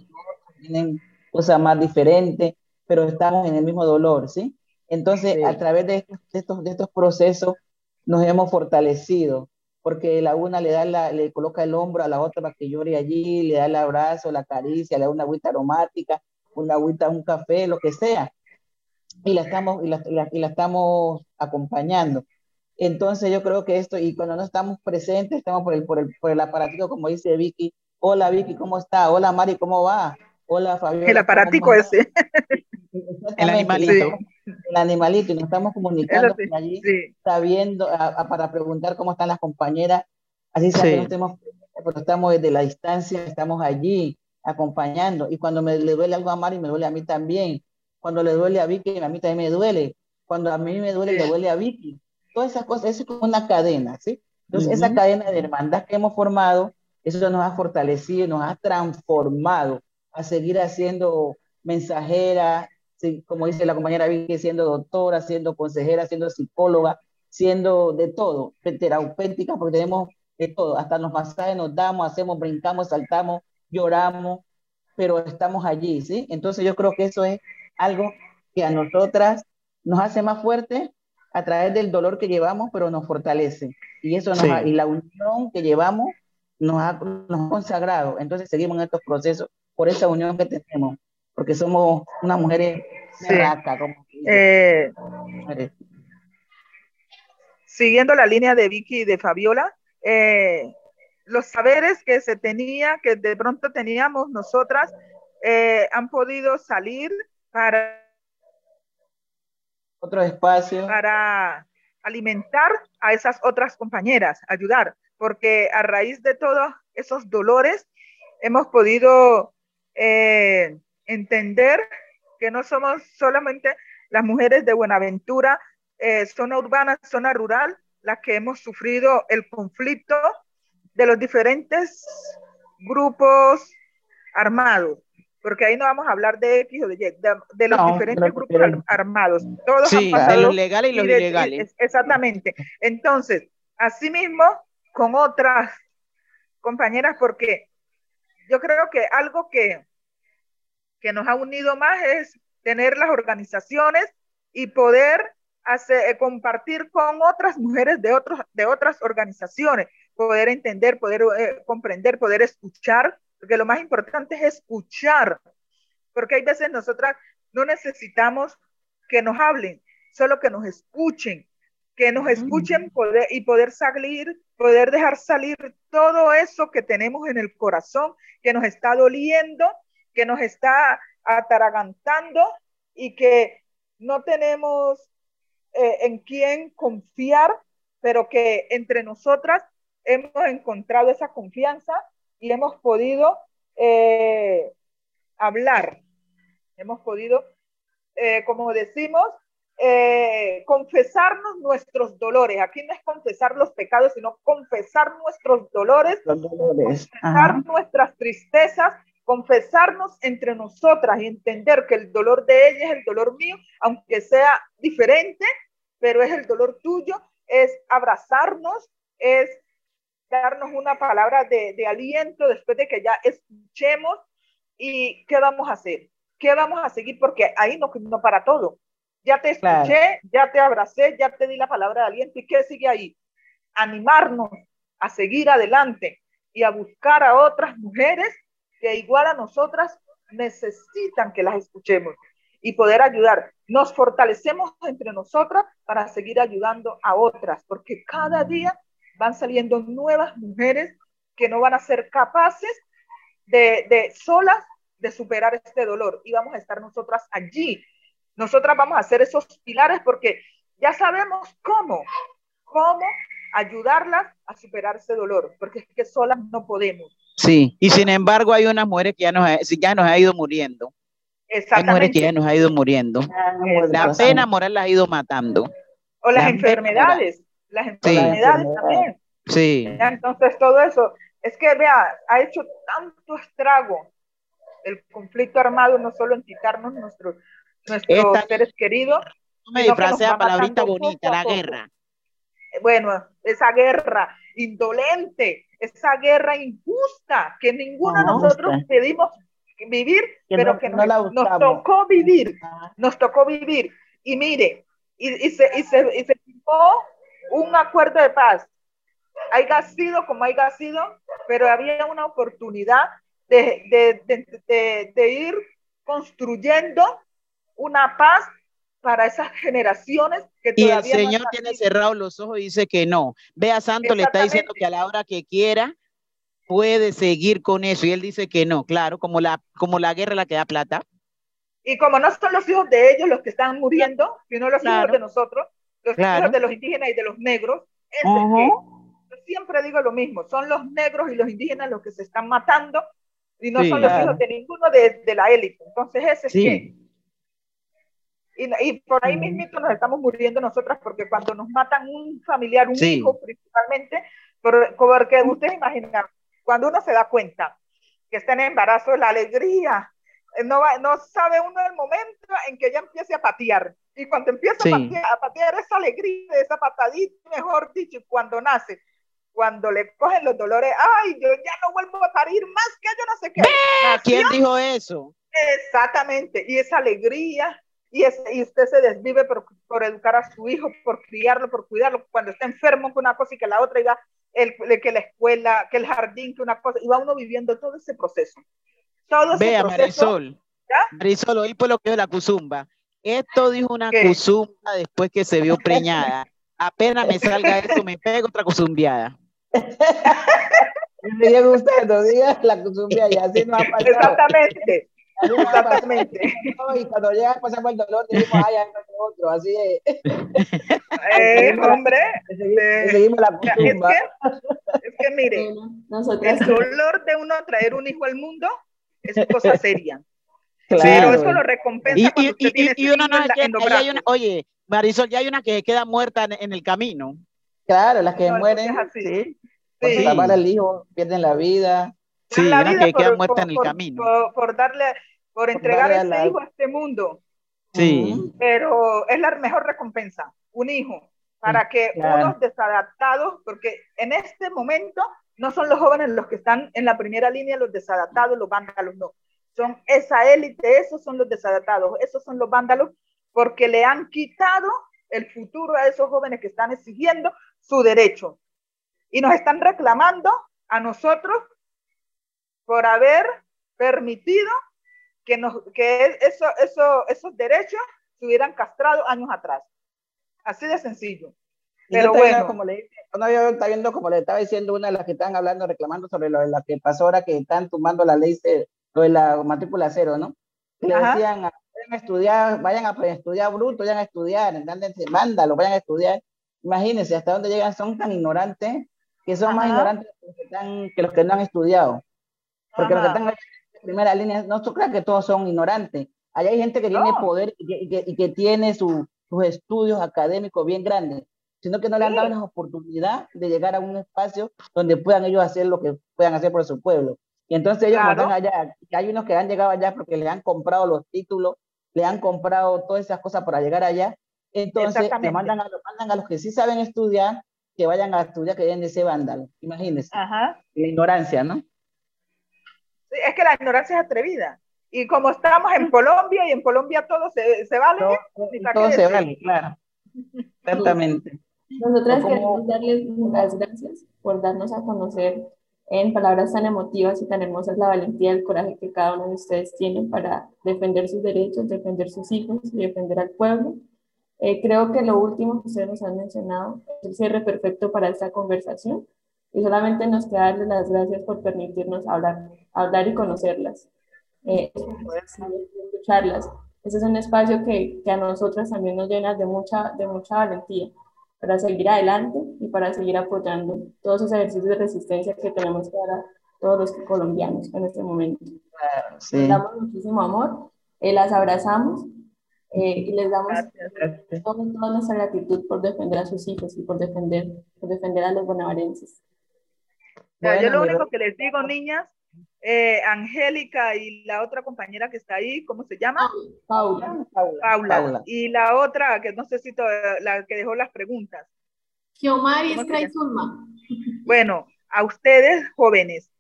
Tienen cosas más diferentes, pero estamos en el mismo dolor, ¿sí? Entonces, a través de estos, de estos, procesos nos hemos fortalecido, porque la una le, da la, le coloca el hombro a la otra para que llore allí, le da el abrazo, la caricia, le da una agüita aromática, una agüita, un café, lo que sea, y la estamos, y la, y la estamos acompañando. Entonces yo creo que esto, y cuando no estamos presentes, estamos por el, por el, por el aparatito, como dice Vicky, hola Vicky, ¿cómo está? Hola Mari, ¿cómo va? Hola Fabiola. El aparatico ese. El animalito. El animalito, y nos estamos comunicando sí, allí, sí. sabiendo, a, a, para preguntar cómo están las compañeras, así sea sí. que no estemos, pero estamos desde la distancia, estamos allí acompañando, y cuando me le duele algo a Mari, me duele a mí también, cuando le duele a Vicky, a mí también me duele, cuando a mí me duele, le duele a Vicky, todas esas cosas, eso es como una cadena, ¿sí? Entonces, uh -huh. esa cadena de hermandad que hemos formado, eso nos ha fortalecido, nos ha transformado a seguir haciendo mensajera, sí, como dice la compañera Vicky, siendo doctora, siendo consejera, siendo psicóloga, siendo de todo, terapéutica, porque tenemos de todo, hasta los masajes nos damos, hacemos, brincamos, saltamos, lloramos, pero estamos allí, ¿sí? Entonces yo creo que eso es algo que a nosotras nos hace más fuertes a través del dolor que llevamos, pero nos fortalece. Y eso nos sí. ha, y la unión que llevamos nos ha, nos ha consagrado. Entonces seguimos en estos procesos por esa unión que tenemos, porque somos unas mujeres sí. raca, como eh, siguiendo la línea de Vicky y de Fabiola, eh, los saberes que se tenía, que de pronto teníamos nosotras, eh, han podido salir para otro espacio para alimentar a esas otras compañeras, ayudar, porque a raíz de todos esos dolores hemos podido eh, entender que no somos solamente las mujeres de Buenaventura, eh, zona urbana, zona rural, las que hemos sufrido el conflicto de los diferentes grupos armados, porque ahí no vamos a hablar de X o de Y, de, los diferentes grupos armados. Todos sí, de los legales y los ilegales. Exactamente. Entonces, asimismo, con otras compañeras, porque yo creo que algo que, que nos ha unido más es tener las organizaciones y poder hacer, eh, compartir con otras mujeres de, otros, de otras organizaciones, poder entender, poder eh, comprender, poder escuchar, porque lo más importante es escuchar, porque hay veces nosotras no necesitamos que nos hablen, solo que nos escuchen, que nos escuchen poder, y poder salir, poder dejar salir todo eso que tenemos en el corazón, que nos está doliendo, que nos está ataragantando y que no tenemos eh, en quién confiar, pero que entre nosotras hemos encontrado esa confianza y hemos podido eh, hablar, hemos podido, eh, como decimos, confesarnos nuestros dolores. Aquí no es confesar los pecados, sino confesar nuestros dolores, confesar nuestras tristezas, confesarnos entre nosotras y entender que el dolor de ella es el dolor mío, aunque sea diferente, pero es el dolor tuyo, es abrazarnos, es darnos una palabra de, aliento después de que ya escuchemos y qué vamos a hacer, qué vamos a seguir, porque ahí no, no para todo. Ya te escuché, ya te abracé, ya te di la palabra de aliento y qué sigue ahí. Animarnos a seguir adelante y a buscar a otras mujeres que igual a nosotras necesitan que las escuchemos y poder ayudar. Nos fortalecemos entre nosotras para seguir ayudando a otras, porque cada día van saliendo nuevas mujeres que no van a ser capaces de, de solas de superar este dolor y vamos a estar nosotras allí. Nosotras vamos a hacer esos pilares porque ya sabemos cómo, cómo ayudarlas a superar ese dolor, porque es que solas no podemos. Sí, y sin embargo hay unas mujeres que ya nos ha, ya nos ha ido muriendo. Hay mujeres que ya nos ha ido muriendo. La pena moral las ha ido matando. O las enfermedades, las enfermedades también. Sí. Entonces todo eso, es que vea, ha hecho tanto estrago el conflicto armado, no solo en quitarnos nuestros, nuestros seres queridos. No me disfrazea palabrita bonita, la guerra. Bueno, esa guerra indolente, esa guerra injusta que ninguno de nosotros pedimos vivir, pero que nos, nos, tocó vivir, nos tocó vivir. Y mire, y, y se, y se, y se un acuerdo de paz. Haya sido como haya sido, pero había una oportunidad de, de, de, de ir construyendo una paz para esas generaciones que y el Señor tiene cerrados los ojos y dice que no. Vea, Santo le está diciendo que a la hora que quiera puede seguir con eso. Y él dice que no, claro, como la como la guerra la que da plata. Y como no son los hijos de ellos los que están muriendo, sino los hijos de nosotros, los hijos de los indígenas y de los negros, es que yo siempre digo lo mismo, son los negros y los indígenas los que se están matando y no son los hijos de ninguno de, de la élite. Entonces ese es que y, y, por ahí mismito nos estamos muriendo nosotras, porque cuando nos matan un familiar, un hijo principalmente, porque ustedes imaginan, cuando uno se da cuenta que está en embarazo, la alegría, eh, no, no sabe uno el momento en que ya empiece a patear. Y cuando empieza a, patear, a, patear, esa alegría, esa patadita, mejor dicho, cuando nace, cuando le cogen los dolores, ay, yo ya no vuelvo a parir más que yo no sé qué. ¿Quién dijo eso? Exactamente, y esa alegría, y, y usted se desvive por, por, educar a su hijo, por criarlo, por cuidarlo, cuando está enfermo con una cosa y que la otra, iba el, que la escuela, que el jardín, que una cosa, y va uno viviendo todo ese proceso. Todo ese Vea, proceso, Marisol, ¿ya? Marisol, oí por lo que es la cuzumba. Esto dijo una ¿Qué? cuzumba después que se vio preñada. Apenas me salga eso, me pego otra cuzumbiada. Me llega usted, no diga la cuzumbiada, así no ha pasado. Exactamente. Exactamente. Y cuando llega pasamos el dolor, decimos, ay, ay, no, otro, así es. Eh, hombre, seguimos, seguimos la es que, es que mire, nosotras el dolor de uno traer un hijo al mundo es cosa seria. Claro. Pero eso lo recompensa Y, cuando y, usted y, tiene y, uno no en la- es que, en ahí hay una- oye, Marisol, ya hay una que se queda muerta en, en el camino. Claro, las que No, mueren, así. sí, por Sí. al hijo, pierden la vida. Sí, la vida que queda por- muerta por- en el por- camino. Por, por darle, por entregar darle a ese la- hijo a este mundo. Sí. Pero es la mejor recompensa, un hijo, para que claro. unos desadaptados, porque en este momento no son los jóvenes los que están en la primera línea, los desadaptados, los vándalos, no. Son esa élite, esos son los desadaptados, esos son los vándalos, porque le han quitado el futuro a esos jóvenes que están exigiendo su derecho. Y nos están reclamando a nosotros por haber permitido que, nos, que eso, eso, esos derechos se hubieran castrado años atrás. Así de sencillo. Y no Pero bueno, como le no había- está viendo como le estaba diciendo una de las que están hablando, reclamando sobre lo de la que pasó ahora que están tumbando la ley, lo de la matrícula cero, ¿no? Que le decían, "Ah, vayan a estudiar, vayan a estudiar bruto, vayan a estudiar, mándalo, vayan a estudiar. Imagínense hasta dónde llegan, son tan ignorantes, que son más Ajá. ignorantes que los que, están- que los que no han estudiado. Porque los que Ajá. están en primera línea, no se crean que todos son ignorantes. Allá hay gente que tiene No. poder y que, y que- y que tiene su- sus estudios académicos bien grandes, sino que no le han Sí. dado la oportunidad de llegar a un espacio donde puedan ellos hacer lo que puedan hacer por su pueblo. Y entonces ellos Claro. están allá, hay unos que han llegado allá porque le han comprado los títulos, le han comprado todas esas cosas para llegar allá, entonces le mandan a, los- mandan a los que sí saben estudiar, que vayan a estudiar, que deben de ser vándalos. Imagínense, Ajá. la ignorancia, ¿no? Sí, es que la ignorancia es atrevida. Y como estamos en Colombia y en Colombia todo se, se vale, Todo, todo se vale, claro. Exactamente. Nosotras como- queremos darles las gracias por darnos a conocer en palabras tan emotivas y tan hermosas la valentía y el coraje que cada uno de ustedes tiene para defender sus derechos, defender sus hijos y defender al pueblo. Eh, creo que lo último que ustedes nos han mencionado es el cierre perfecto para esta conversación y solamente nos queda darles las gracias por permitirnos hablar, hablar y conocerlas, eh, escucharlas. Ese es un espacio que, que a nosotras también nos llena de mucha, de mucha valentía para seguir adelante y para seguir apoyando todos esos ejercicios de resistencia que tenemos que dar a todos los colombianos en este momento. Sí. Les damos muchísimo amor, eh, las abrazamos eh, y les damos Gracias. toda, toda nuestra gratitud por defender a sus hijos y por defender, por defender a los bonaerenses. Ya, yo Bueno, lo único que les digo, niñas, eh, Angélica y la otra compañera que está ahí, ¿cómo se llama? Paula, Paula. Paula. Paula. Y la otra, que no sé si la que dejó las preguntas. Kiomari ¿Cómo se Stray llama? Zulma. Bueno, a ustedes jóvenes,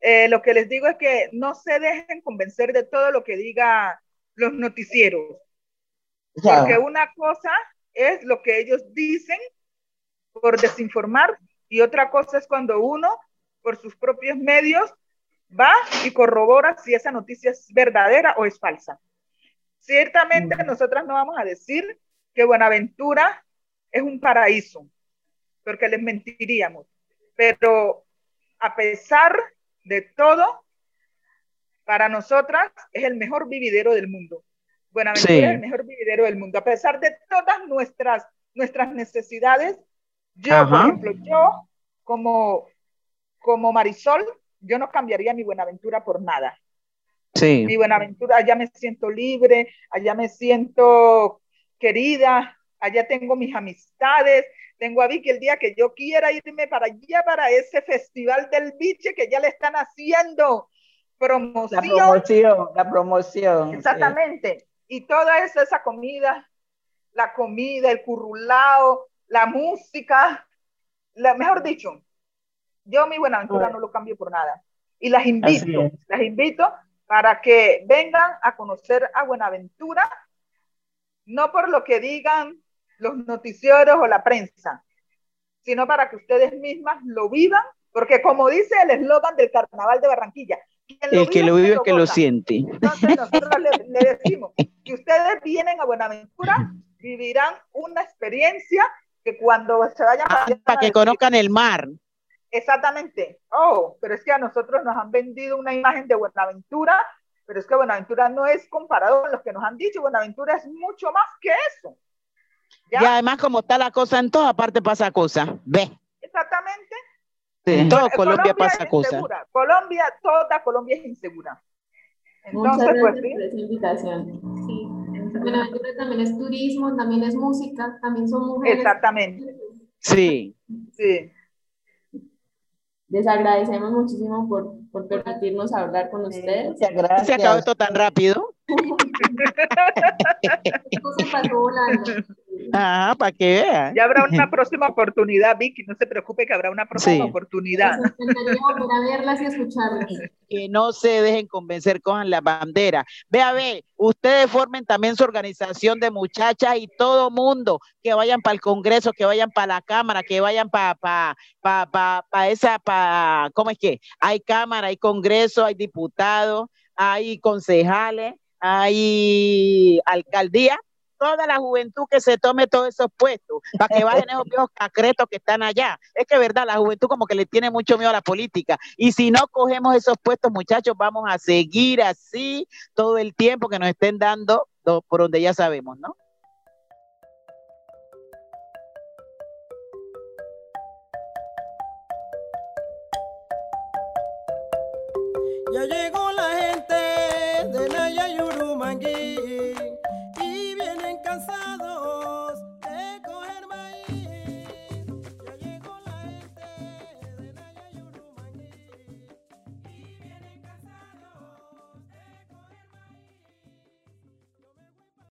eh, lo que les digo es que no se dejen convencer de todo lo que diga los noticieros, Ya. porque una cosa es lo que ellos dicen por desinformar y otra cosa es cuando uno, por sus propios medios, va y corrobora si esa noticia es verdadera o es falsa. Ciertamente Mm. nosotras no vamos a decir que Buenaventura es un paraíso, porque les mentiríamos. Pero a pesar de todo, para nosotras es el mejor vividero del mundo. Buenaventura Sí. es el mejor vividero del mundo. A pesar de todas nuestras, nuestras necesidades, yo, por ejemplo, yo como, como Marisol, yo no cambiaría mi Buenaventura por nada Sí. mi Buenaventura, allá me siento libre, allá me siento querida, allá tengo mis amistades, tengo a Vicky el día que yo quiera irme para allá, para ese festival del biche que ya le están haciendo La promoción, la promoción. sí. exactamente, y toda esa, esa comida, la comida, el currulao, la música, la, mejor dicho, yo mi Buenaventura no lo cambio por nada. Y las invito, las invito para que vengan a conocer a Buenaventura, no por lo que digan los noticieros o la prensa, sino para que ustedes mismas lo vivan, porque como dice el eslogan del Carnaval de Barranquilla, El que lo vive, es que lo siente. Entonces nosotros le, le decimos, si ustedes vienen a Buenaventura, vivirán una experiencia que cuando se vayan Ah, para que conozcan el mar. Exactamente. Oh, pero es que a nosotros nos han vendido una imagen de Buenaventura Pero es que Buenaventura no es comparado con lo que nos han dicho, Buenaventura es mucho más que eso. Y además, como está la cosa, en toda parte pasa cosa. Ve. Exactamente. En toda Colombia, pasa cosa. Colombia, toda Colombia es insegura. Entonces, Muchas pues, gracias por esa invitación. Sí. Buenaventura también es turismo, también es música, también son mujeres. Exactamente. Sí. Sí. Les agradecemos muchísimo por, por permitirnos hablar con ustedes. Muchas gracias. Se acabó esto tan rápido. se pasó volando. Ah, para que vean. Ya habrá una próxima oportunidad, Vicky, no se preocupe que habrá una próxima oportunidad. verlas y escucharlas. Que no se dejen convencer, cojan la bandera. Vea, ve, ustedes formen también su organización de muchachas y todo mundo que vayan para el Congreso, que vayan para la Cámara, que vayan para pa, pa, pa, pa, esa, pa, ¿cómo es que? Hay Cámara, hay Congreso, hay diputados, hay concejales, hay alcaldía toda la juventud que se tome todos esos puestos, para que vayan esos viejos cacretos que están allá. Es que verdad, la juventud como que le tiene mucho miedo a la política. Y si no cogemos esos puestos, muchachos, vamos a seguir así todo el tiempo que nos estén dando por donde ya sabemos, ¿no? Ya llegó la gente de Naya y